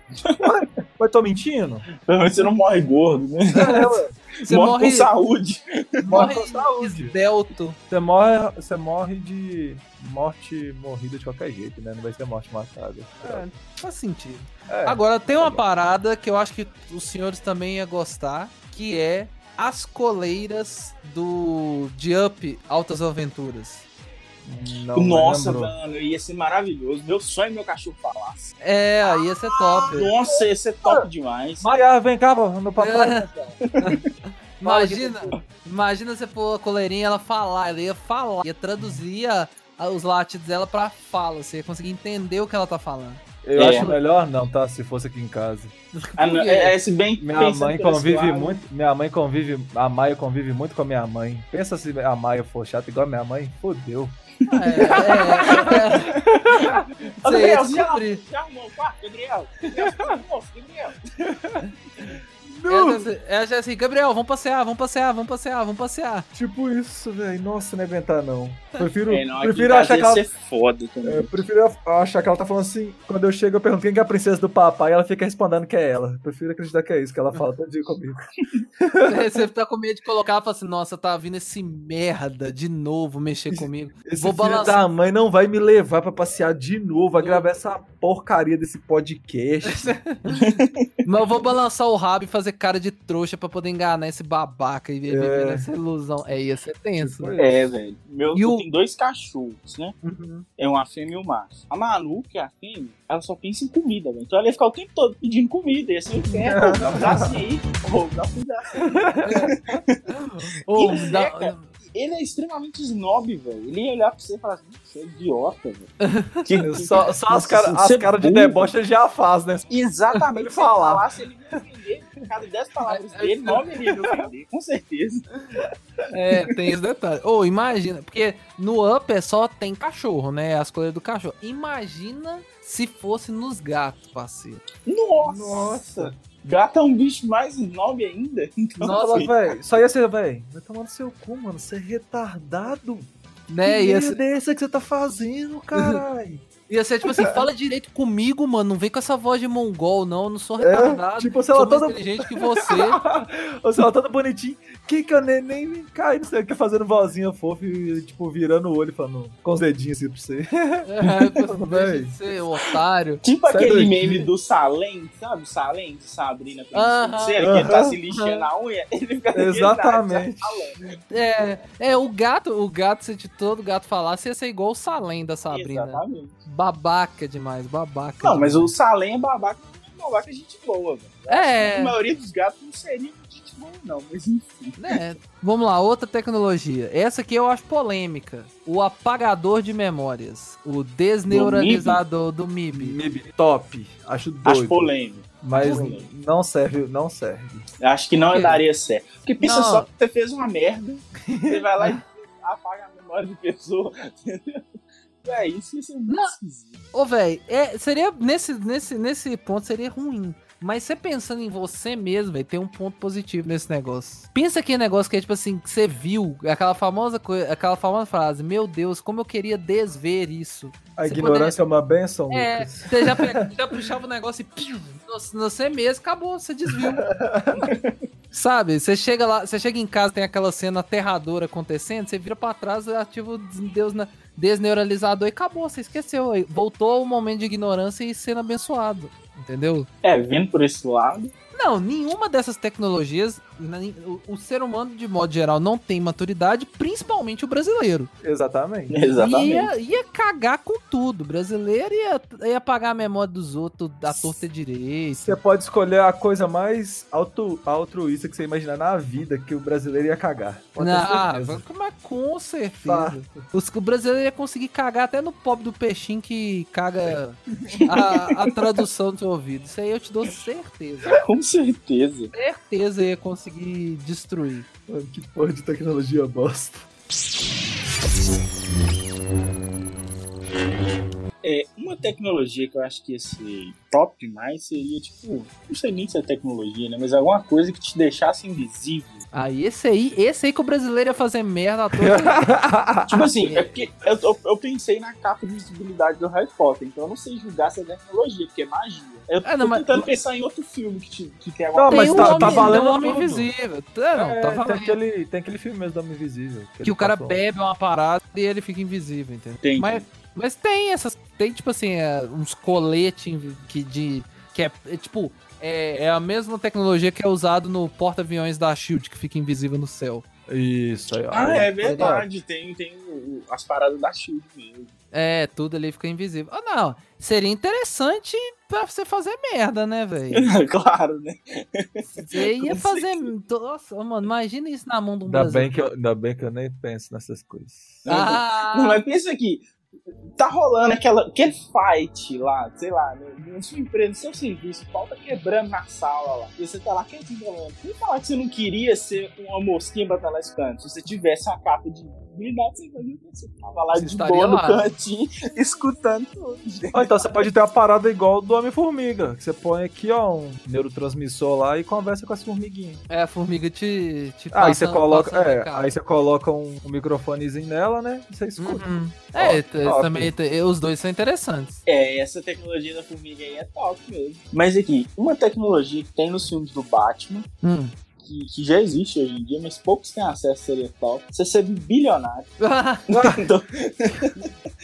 [SPEAKER 3] Mas tô mentindo?
[SPEAKER 1] Pelo menos você não morre gordo, né?
[SPEAKER 3] É, ué.
[SPEAKER 2] Você
[SPEAKER 1] morre,
[SPEAKER 2] morre,
[SPEAKER 1] com saúde.
[SPEAKER 2] morre
[SPEAKER 3] com saúde.
[SPEAKER 2] esbelto.
[SPEAKER 3] Você morre, você morre de morte morrida de qualquer jeito, né? Não vai ser morte matada.
[SPEAKER 2] É, faz sentido.
[SPEAKER 3] É.
[SPEAKER 2] Agora, tem uma
[SPEAKER 3] bom.
[SPEAKER 2] parada que eu acho que os senhores também iam gostar, que é as coleiras do de Up Altas Aventuras.
[SPEAKER 3] Não
[SPEAKER 1] Nossa,
[SPEAKER 3] lembro.
[SPEAKER 1] mano, ia ser maravilhoso. Meu sonho é meu cachorro falasse.
[SPEAKER 2] É, aí ia ser top.
[SPEAKER 1] Nossa, ia ser top demais.
[SPEAKER 3] Maia, vem cá, meu papai.
[SPEAKER 2] Imagina, imagina você pôr a coleirinha e ela falar, ela ia falar, ia traduzir os latidos dela pra fala, você ia conseguir entender o que ela tá falando.
[SPEAKER 3] Eu
[SPEAKER 1] É.
[SPEAKER 3] acho melhor não, tá? Se fosse aqui em casa.
[SPEAKER 1] Ah, não, é, é, se bem
[SPEAKER 3] Minha mãe
[SPEAKER 1] esse
[SPEAKER 3] convive muito. Minha mãe convive. A Maia convive muito com a minha mãe. Pensa se a Maia for chata igual a minha mãe. Fodeu.
[SPEAKER 2] É, é, é. Descobrir.
[SPEAKER 1] já arrumou o quarto, Gabriel? Gabriel, Gabriel.
[SPEAKER 2] Ela já- Ela já assim, Gabriel, vamos passear, vamos passear, vamos passear, vamos passear.
[SPEAKER 3] Tipo isso, velho. Nossa, não é aguentar, não. Prefiro,
[SPEAKER 1] É, não,
[SPEAKER 3] prefiro achar que ela.
[SPEAKER 1] ser foda também.
[SPEAKER 3] Eu prefiro achar que ela tá falando assim. Quando eu chego, eu pergunto quem que é a princesa do papai e ela fica respondendo que é ela. Prefiro acreditar que é isso que ela fala todo dia comigo.
[SPEAKER 2] Você tá com medo de colocar e fala assim, nossa, tá vindo esse merda de novo mexer comigo.
[SPEAKER 3] Esse
[SPEAKER 2] Vou
[SPEAKER 3] filho
[SPEAKER 2] balançar.
[SPEAKER 3] da mãe não vai me levar pra passear de novo, vai gravar essa porcaria desse podcast.
[SPEAKER 2] Mas eu vou balançar o rabo e fazer cara de trouxa pra poder enganar esse babaca e viver
[SPEAKER 3] É.
[SPEAKER 2] nessa ilusão. É, ia ser tenso.
[SPEAKER 3] Tipo
[SPEAKER 1] É, velho. Meu,
[SPEAKER 2] E o-
[SPEAKER 1] tenho dois cachorros, né?
[SPEAKER 3] Uhum.
[SPEAKER 1] É uma fêmea e um macho. A Manu, que é a fêmea, ela só pensa em comida, velho. Então ela ia ficar o tempo todo pedindo comida. E assim, quer, dá um pedacinho aí, ou dá um pedacinho.
[SPEAKER 2] Ô,
[SPEAKER 1] o
[SPEAKER 2] dá-
[SPEAKER 1] ele é extremamente snob, velho. Ele ia olhar pra você e falar assim, você é idiota, velho. Que-
[SPEAKER 3] Só, só as
[SPEAKER 1] Nossa,
[SPEAKER 3] caras
[SPEAKER 1] você é
[SPEAKER 3] cara de deboche ele já faz, né?
[SPEAKER 1] Exatamente.
[SPEAKER 3] Ele
[SPEAKER 1] Se ele
[SPEAKER 3] falar.
[SPEAKER 1] falasse, ele ia ofender. Cada dez palavras dele, nome ele ia me ofender, com certeza.
[SPEAKER 2] É, tem esse detalhe. Ô, imagina, porque no Up é só tem cachorro, né? As coisas do cachorro. Imagina se fosse nos gatos, parceiro.
[SPEAKER 1] Nossa!
[SPEAKER 3] Nossa.
[SPEAKER 1] Gato é um bicho mais snob ainda. Então,
[SPEAKER 2] Nossa,
[SPEAKER 3] velho, só ia ser, velho, vai tomar no seu cu, mano, você é retardado.
[SPEAKER 2] Né?
[SPEAKER 3] que merda
[SPEAKER 2] ser,
[SPEAKER 3] é essa que você tá fazendo, caralho?
[SPEAKER 2] Ia ser tipo assim, fala direito comigo, mano. Não vem com essa voz de mongol, não. Eu não sou
[SPEAKER 3] É,
[SPEAKER 2] retardado.
[SPEAKER 3] tipo, sei
[SPEAKER 2] sou
[SPEAKER 3] lá,
[SPEAKER 2] mais
[SPEAKER 3] todo,
[SPEAKER 2] inteligente que você.
[SPEAKER 3] ou sei lá, todo bonitinho. Que que eu nem, nem me cai, não sei o que, fazendo vozinha fofa e, tipo, virando o olho, falando com os dedinhos assim pra você.
[SPEAKER 2] É, de ser otário.
[SPEAKER 1] Tipo
[SPEAKER 3] Sai
[SPEAKER 1] aquele meme do Salem, sabe? O Salem de Sabrina
[SPEAKER 2] Aham.
[SPEAKER 1] Feiticeira, que ele tá se lixando a unha. Ele fica
[SPEAKER 3] Exatamente.
[SPEAKER 1] naipe,
[SPEAKER 2] É, é, o gato, o gato, se de todo gato falasse, ia ser igual o Salem da Sabrina.
[SPEAKER 1] Exatamente.
[SPEAKER 2] Babaca demais, babaca.
[SPEAKER 1] Não, mas
[SPEAKER 2] demais.
[SPEAKER 1] o Salem é babaca, babaca é gente boa, velho.
[SPEAKER 2] É.
[SPEAKER 1] A maioria dos gatos não seria gente boa, não, mas enfim.
[SPEAKER 2] É, vamos lá, outra tecnologia. Essa aqui eu acho polêmica. O apagador de memórias. O desneuralizador do MIB.
[SPEAKER 3] MIB, top. Acho doido.
[SPEAKER 1] Acho polêmico.
[SPEAKER 3] Mas
[SPEAKER 1] polêmico.
[SPEAKER 3] não serve, não serve.
[SPEAKER 1] Acho que não daria certo. Porque pensa
[SPEAKER 2] Não.
[SPEAKER 1] só que você fez uma merda, você vai lá e apaga a memória de pessoa, entendeu? É isso, isso é muito
[SPEAKER 2] Não.
[SPEAKER 1] esquisito.
[SPEAKER 2] Ô, velho, é, seria nesse, nesse, nesse ponto seria ruim. Mas você pensando em você mesmo, velho, tem um ponto positivo nesse negócio. Pensa que negócio que é tipo assim, que você viu, aquela famosa coisa, aquela famosa frase, meu Deus, como eu queria desver isso.
[SPEAKER 3] A
[SPEAKER 2] Você
[SPEAKER 3] ignorância é uma benção,
[SPEAKER 2] É,
[SPEAKER 3] Lucas.
[SPEAKER 2] você já, pega- já puxava o negócio e piu, você mesmo, acabou, você desviou. Sabe, você chega lá, você chega em casa, tem aquela cena aterradora acontecendo, você vira pra trás, ativa o Deus na desneuralizador e acabou, você esqueceu. Voltou o momento de ignorância e sendo abençoado, entendeu?
[SPEAKER 1] É, vendo por esse lado.
[SPEAKER 2] Não, nenhuma dessas tecnologias, o, ser humano de modo geral não tem maturidade, principalmente o brasileiro.
[SPEAKER 3] Exatamente.
[SPEAKER 1] Exatamente.
[SPEAKER 2] Ia, ia cagar com tudo. O brasileiro ia, ia pagar a memória dos outros da torta direito.
[SPEAKER 3] Você pode escolher a coisa mais auto, altruísta que você imaginar na vida que o brasileiro ia cagar. Pode ter
[SPEAKER 2] Ah, mas com certeza.
[SPEAKER 3] Tá.
[SPEAKER 2] Os, o brasileiro ia conseguir cagar até no pobre do peixinho que caga a, a tradução do seu ouvido. Isso aí eu te dou certeza.
[SPEAKER 1] Com certeza.
[SPEAKER 2] Certeza ia conseguir destruir.
[SPEAKER 3] Mano, que porra de tecnologia bosta.
[SPEAKER 1] É, uma tecnologia que eu acho que ia ser top demais seria, tipo, não sei nem se é tecnologia, né? Mas alguma coisa que te deixasse invisível.
[SPEAKER 2] Aí esse aí, esse aí que o brasileiro ia fazer merda à toa.
[SPEAKER 1] Tipo assim, é porque eu, eu, eu pensei na capa de visibilidade do Harry Potter, então eu não sei julgar se é tecnologia, porque é magia. Eu tô
[SPEAKER 2] É, não, mas-
[SPEAKER 1] tentando pensar em outro filme que, te, que tem alguma
[SPEAKER 3] Não, mas
[SPEAKER 2] tem
[SPEAKER 3] tá-
[SPEAKER 2] um homem,
[SPEAKER 3] tá valendo
[SPEAKER 2] tem um homem invisível. É, não,
[SPEAKER 3] É,
[SPEAKER 2] tá
[SPEAKER 3] tem,
[SPEAKER 2] valendo.
[SPEAKER 3] aquele, tem aquele filme mesmo do Homem Invisível.
[SPEAKER 2] Que
[SPEAKER 3] ele
[SPEAKER 2] o cara
[SPEAKER 3] passou.
[SPEAKER 2] bebe uma parada e ele fica invisível, entendeu?
[SPEAKER 1] Tem.
[SPEAKER 2] Mas, mas tem essas. Tem, tipo assim, é, uns coletes que de. Que é, é, tipo. É, é a mesma tecnologia que é usado no porta-aviões da Shield, que fica invisível no céu.
[SPEAKER 3] Isso aí, ó.
[SPEAKER 1] Ah, é verdade. Tem, tem as paradas da Shield mesmo.
[SPEAKER 2] É, tudo ali fica invisível. Ah, não. Seria interessante pra você fazer merda, né, velho?
[SPEAKER 1] claro, né?
[SPEAKER 2] Você ia fazer. Nossa, mano, imagina isso na mão de um
[SPEAKER 3] Ainda bem, que eu, ainda bem que eu nem penso nessas coisas.
[SPEAKER 2] Ah,
[SPEAKER 1] Não, mas pensa aqui. Tá rolando aquela, aquele fight lá, sei lá, no- na sua empresa, no seu serviço, o pau tá quebrando na sala lá. E você tá lá quietinho falando. Não falar que você não queria ser uma mosquinha lá esperando. Se você tivesse uma capa de blindado sem fazer isso. Você tava lá
[SPEAKER 2] Você
[SPEAKER 1] de boa no
[SPEAKER 2] lá.
[SPEAKER 1] cantinho, escutando tudo.
[SPEAKER 3] Ou então você pode ter uma parada igual do Homem-Formiga. Que você põe aqui, ó, um neurotransmissor lá e conversa com as formiguinhas.
[SPEAKER 2] É, a formiga te. te
[SPEAKER 3] Aí você coloca. É, aí você coloca um, um microfonezinho nela, né? E você escuta.
[SPEAKER 2] Uhum. É,
[SPEAKER 3] Top,
[SPEAKER 2] também os dois são interessantes.
[SPEAKER 1] É, essa tecnologia da formiga aí é top mesmo. Mas aqui, uma tecnologia que tem nos filmes do Batman,
[SPEAKER 2] Hum.
[SPEAKER 1] Que, que já existe hoje em dia, mas poucos têm acesso, seria top. Você ser bilionário. Então,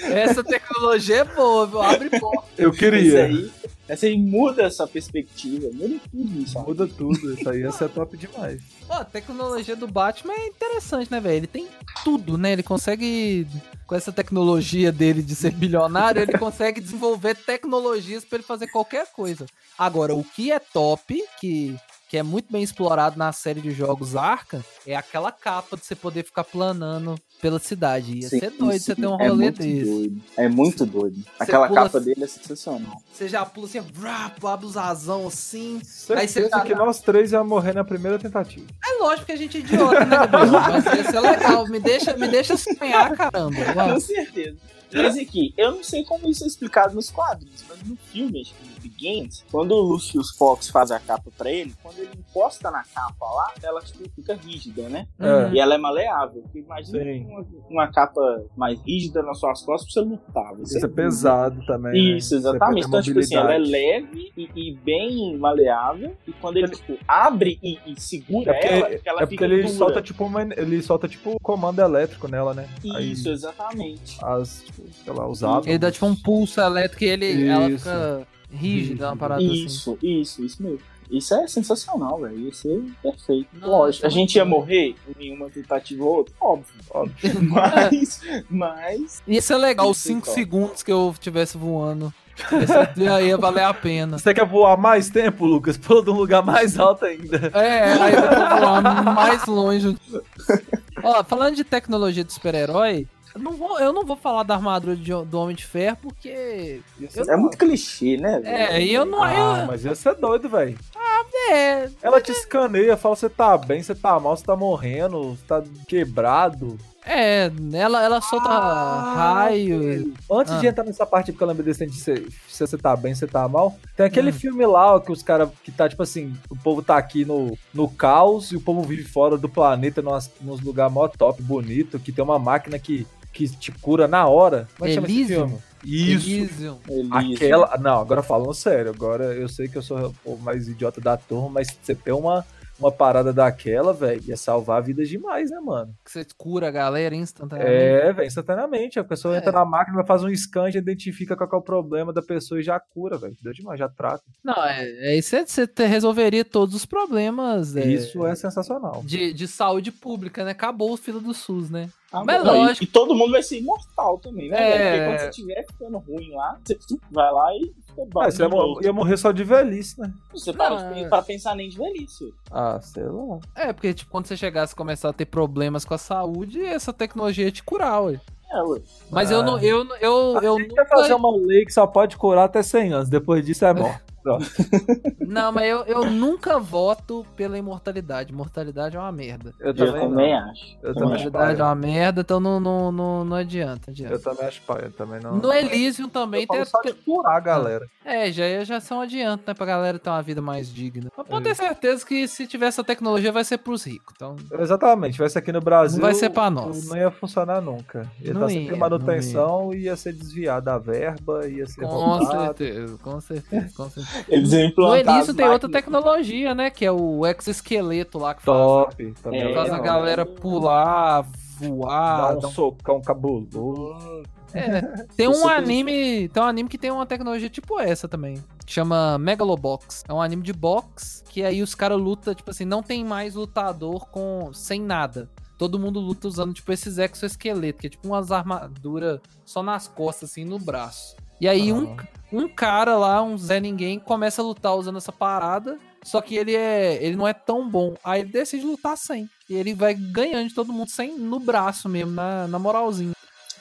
[SPEAKER 2] Essa tecnologia é boa, viu? Abre porta.
[SPEAKER 3] Eu
[SPEAKER 1] Isso
[SPEAKER 3] queria.
[SPEAKER 1] aí, essa aí muda essa perspectiva, muda tudo isso.
[SPEAKER 3] Muda tudo. Isso aí ia ser top demais.
[SPEAKER 2] Pô, a tecnologia do Batman é interessante, né, velho? Ele tem tudo, né? Ele consegue, com essa tecnologia dele de ser bilionário, ele consegue desenvolver tecnologias pra ele fazer qualquer coisa. Agora, o que é top, que, que é muito bem explorado na série de jogos Arkham, é aquela capa de você poder ficar planando pela cidade. Ia
[SPEAKER 1] Sim,
[SPEAKER 2] ser doido
[SPEAKER 1] sim,
[SPEAKER 2] você ter um
[SPEAKER 1] é
[SPEAKER 2] rolê
[SPEAKER 1] muito
[SPEAKER 2] desse.
[SPEAKER 1] doido. É muito doido. Aquela
[SPEAKER 2] pula
[SPEAKER 1] capa dele é sensacional.
[SPEAKER 2] Você já pula assim, vrá, abre os asão assim. Aí
[SPEAKER 3] Certeza
[SPEAKER 2] você tá
[SPEAKER 3] que nós três ia morrer na primeira tentativa.
[SPEAKER 2] É lógico que a gente é idiota, né, Gabriel? Mas ia ser legal. Me deixa, me deixa sonhar, caramba.
[SPEAKER 1] Com certeza. Mas aqui, eu não sei como isso é explicado nos quadrinhos, mas no filme, acho que Begins, quando o Lucius Fox faz a capa pra ele, quando ele encosta na capa lá, ela tipo, fica rígida, né?
[SPEAKER 3] É.
[SPEAKER 1] E ela é maleável. Imagina uma, uma capa mais rígida nas suas costas pra você lutar. Você
[SPEAKER 3] Isso é pesado também. né?
[SPEAKER 1] Isso, exatamente. Então, tipo assim, ela é leve e, e bem maleável. E quando ele, tipo, abre e, e segura
[SPEAKER 3] É porque,
[SPEAKER 1] ela, que ela
[SPEAKER 3] é porque
[SPEAKER 1] fica
[SPEAKER 3] ele
[SPEAKER 1] dura.
[SPEAKER 3] solta tipo uma, ele solta tipo comando elétrico nela, né? Aí
[SPEAKER 1] Isso, exatamente.
[SPEAKER 3] as, tipo, sei lá, os átomos.
[SPEAKER 2] Ele dá tipo um pulso elétrico e ele, ela fica rígida, uma parada assim.
[SPEAKER 1] Isso, isso, isso mesmo. Isso é sensacional, velho. Ia ser perfeito.
[SPEAKER 2] Não,
[SPEAKER 1] Lógico. A
[SPEAKER 2] isso é
[SPEAKER 1] gente ia morrer em uma tentativa ou outra, óbvio.
[SPEAKER 3] Óbvio.
[SPEAKER 1] Mas, mas.
[SPEAKER 2] Ia ser legal os
[SPEAKER 1] Isso é
[SPEAKER 2] 5
[SPEAKER 1] top.
[SPEAKER 2] segundos que eu estivesse voando. Esse ia, ia valer a pena.
[SPEAKER 3] Você quer voar mais tempo, Lucas? Pula de um lugar mais alto ainda.
[SPEAKER 2] É, aí eu vou voar mais longe. Ó, falando de tecnologia de super-herói, não vou, eu não vou falar da armadura de- do Homem de Ferro, porque.
[SPEAKER 1] É muito clichê, né? velho?
[SPEAKER 2] É, e eu não.
[SPEAKER 3] Ah,
[SPEAKER 2] eu-
[SPEAKER 3] mas ia ser doido, velho.
[SPEAKER 2] é,
[SPEAKER 3] Ela te escaneia, fala você tá bem, você tá mal, você tá morrendo, você tá quebrado.
[SPEAKER 2] é, ela, ela solta
[SPEAKER 3] Ah,
[SPEAKER 2] raio.
[SPEAKER 3] Antes
[SPEAKER 2] Ah.
[SPEAKER 3] de entrar nessa parte, porque eu lembro desse de se, se você tá bem, se você tá mal, tem aquele
[SPEAKER 2] Hum.
[SPEAKER 3] filme lá ó, que os caras, que tá tipo assim, o povo tá aqui no, no caos e o povo vive fora do planeta, nos, nos lugares mó top, bonito, que tem uma máquina que, que te cura na hora. Como é que chama esse filme? Isso.
[SPEAKER 2] Elysium.
[SPEAKER 3] Aquela. Não, agora falando sério, agora eu sei que eu sou o mais idiota da turma, mas você tem uma, uma parada daquela, velho, ia salvar vidas demais, né, mano?
[SPEAKER 2] Que você cura a galera instantaneamente.
[SPEAKER 3] É, velho, instantaneamente. A pessoa
[SPEAKER 2] É.
[SPEAKER 3] entra na máquina, faz um scan, já identifica qual que é o problema da pessoa e já cura, velho. Deu demais, já trata.
[SPEAKER 2] Não, é, é isso é- você resolveria todos os problemas é,
[SPEAKER 3] Isso é sensacional.
[SPEAKER 2] de, de saúde pública, né? Acabou o fila do SUS, né?
[SPEAKER 1] Ah,
[SPEAKER 2] Mas
[SPEAKER 1] não, e-
[SPEAKER 2] lógico.
[SPEAKER 1] E, todo mundo vai ser imortal também, né?
[SPEAKER 2] É.
[SPEAKER 1] Porque quando você estiver ficando ruim lá, você vai lá e.
[SPEAKER 3] Ah, você ia,
[SPEAKER 1] de
[SPEAKER 3] mo-
[SPEAKER 1] novo.
[SPEAKER 3] ia morrer só de velhice, né?
[SPEAKER 1] Você para
[SPEAKER 2] Ah.
[SPEAKER 1] pra pensar nem de velhice.
[SPEAKER 3] Ah, sei lá.
[SPEAKER 2] É, porque tipo, quando você chegasse a começar a ter problemas com a saúde, essa tecnologia ia te curar, ué.
[SPEAKER 1] É, ué.
[SPEAKER 2] Mas eu
[SPEAKER 3] Ah.
[SPEAKER 2] não, eu, eu, eu
[SPEAKER 3] que
[SPEAKER 2] nunca...
[SPEAKER 3] fazer uma lei que só pode curar até 100 anos. Depois disso é morte.
[SPEAKER 2] Não, mas eu, eu nunca voto pela imortalidade. Mortalidade é uma merda.
[SPEAKER 3] Eu
[SPEAKER 1] Eu
[SPEAKER 3] também,
[SPEAKER 1] também acho.
[SPEAKER 3] Eu também acho
[SPEAKER 2] Mortalidade é uma merda, então não, não, não, não adianta. adianta.
[SPEAKER 3] Eu também acho pai, eu também não.
[SPEAKER 2] No Elysium também
[SPEAKER 3] eu falo
[SPEAKER 2] tem.
[SPEAKER 3] só de curar a galera.
[SPEAKER 2] É, já, ia- já são adianto, né? Pra galera ter uma vida mais digna. Mas pode ter certeza que se tiver essa tecnologia vai ser pros ricos. Então,
[SPEAKER 3] Exatamente, vai ser aqui no Brasil.
[SPEAKER 2] Não vai ser pra nós.
[SPEAKER 3] Não ia funcionar nunca. Ia
[SPEAKER 2] Não
[SPEAKER 3] estar sempre
[SPEAKER 2] ia,
[SPEAKER 3] manutenção, ia. ser desviada a verba, ia ser
[SPEAKER 2] com
[SPEAKER 3] roubado.
[SPEAKER 2] certeza, com certeza, com certeza.
[SPEAKER 1] Eles iam
[SPEAKER 2] No
[SPEAKER 1] implantar.
[SPEAKER 2] Elysium
[SPEAKER 1] as
[SPEAKER 2] tem outra tecnologia, né? Que é o exoesqueleto lá que faz,
[SPEAKER 3] Top. Também.
[SPEAKER 1] É,
[SPEAKER 2] faz a galera pular, voar.
[SPEAKER 3] Dá um
[SPEAKER 2] dá um-
[SPEAKER 3] socão cabuloso.
[SPEAKER 2] É, tem um anime, tem um anime que tem uma tecnologia tipo essa também, chama Megalobox. É um anime de box que aí os caras lutam, tipo assim, não tem mais lutador com sem nada. Todo mundo luta usando tipo esses exoesqueletos, que é tipo umas armaduras só nas costas assim, no braço. E aí um, um cara lá, um Zé Ninguém, começa a lutar usando essa parada, só que ele é ele não é tão bom. Aí ele decide lutar sem. E ele vai ganhando de todo mundo sem no braço mesmo, na, na moralzinha.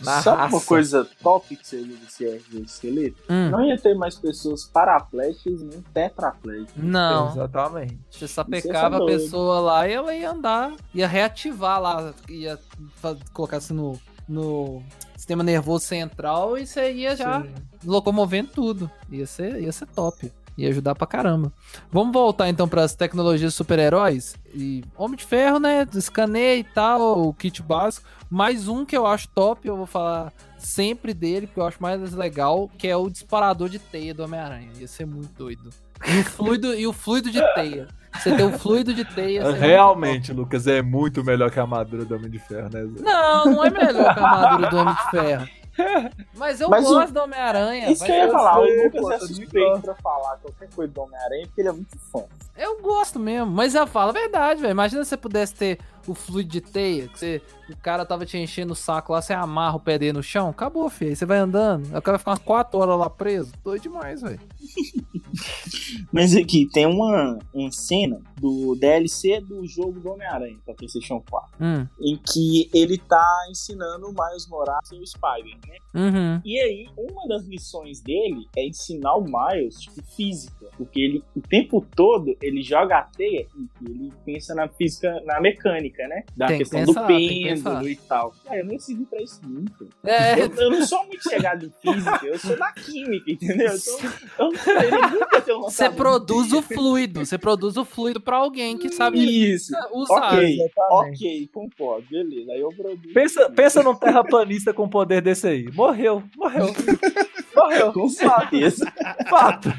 [SPEAKER 3] Na
[SPEAKER 1] Sabe
[SPEAKER 3] raça.
[SPEAKER 1] uma coisa top que seria desse exoesqueleto?
[SPEAKER 2] Hum,
[SPEAKER 1] Não ia ter mais pessoas paraplégicas nem tetraplégicas.
[SPEAKER 2] não.
[SPEAKER 3] Exatamente.
[SPEAKER 2] Você sapecava a
[SPEAKER 1] doido.
[SPEAKER 2] pessoa lá e ela ia andar, ia reativar lá, ia colocar assim no, no sistema nervoso central e você ia já
[SPEAKER 3] Sim.
[SPEAKER 2] locomovendo tudo. Ia ser, ia ser top. Ia ajudar pra caramba. Vamos voltar então pras tecnologias super-heróis. E Homem de Ferro, né? Escaneia e tal, o kit básico. Mais um que eu acho top, eu vou falar sempre dele, porque eu acho mais legal, que é o disparador de teia do Homem-Aranha. Ia ser muito doido. E o fluido, e o fluido de teia. Você tem o fluido de teia.
[SPEAKER 3] Realmente, Lucas, é muito melhor que a armadura do Homem de Ferro, né, Zé?
[SPEAKER 2] não, não é melhor que a armadura do Homem de Ferro. Mas eu
[SPEAKER 1] Mas o-
[SPEAKER 2] gosto do Homem-Aranha.
[SPEAKER 1] Isso que eu ia
[SPEAKER 2] eu-
[SPEAKER 1] falar, o Lucas
[SPEAKER 3] pô,
[SPEAKER 1] é
[SPEAKER 3] tá
[SPEAKER 1] suspeito pra falar qualquer coisa do Homem-Aranha, porque ele é muito fã.
[SPEAKER 2] Eu gosto mesmo, mas eu falo a verdade, velho. Imagina se você pudesse ter o fluido de teia, que você, o cara tava te enchendo o saco lá, você amarra o pé dele no chão, acabou, filho. Aí você vai andando, o cara vai ficar umas 4 horas lá preso. Doido demais, velho.
[SPEAKER 1] Mas aqui, tem uma, uma cena do DLC do jogo do Homem-Aranha pra PlayStation 4,
[SPEAKER 2] Hum,
[SPEAKER 1] em que ele tá ensinando o Miles Morales e o Spider, né?
[SPEAKER 2] uhum.
[SPEAKER 1] E aí, uma das lições dele é ensinar o Miles, tipo, física. Porque ele, o tempo todo, ele joga a teia e ele pensa na física, na mecânica, né? Da
[SPEAKER 2] Tem que
[SPEAKER 1] questão
[SPEAKER 2] pensar,
[SPEAKER 1] do
[SPEAKER 2] que
[SPEAKER 1] pêndulo
[SPEAKER 2] pensar.
[SPEAKER 1] e tal. Ah, eu nem servi pra isso nunca.
[SPEAKER 2] É,
[SPEAKER 1] Eu, eu não sou muito chegado em física, eu sou da química, entendeu? Então, eu não poderia nunca ter um
[SPEAKER 2] você produz o fluido, você produz o fluido pra alguém que sabe
[SPEAKER 1] Isso.
[SPEAKER 2] usar.
[SPEAKER 1] Ok,
[SPEAKER 3] exatamente.
[SPEAKER 1] ok, concordo, beleza. Aí eu produzo.
[SPEAKER 3] Pensa, pensa num terraplanista com poder desse aí. Morreu, morreu. morreu.
[SPEAKER 1] Com certeza.
[SPEAKER 3] Fato.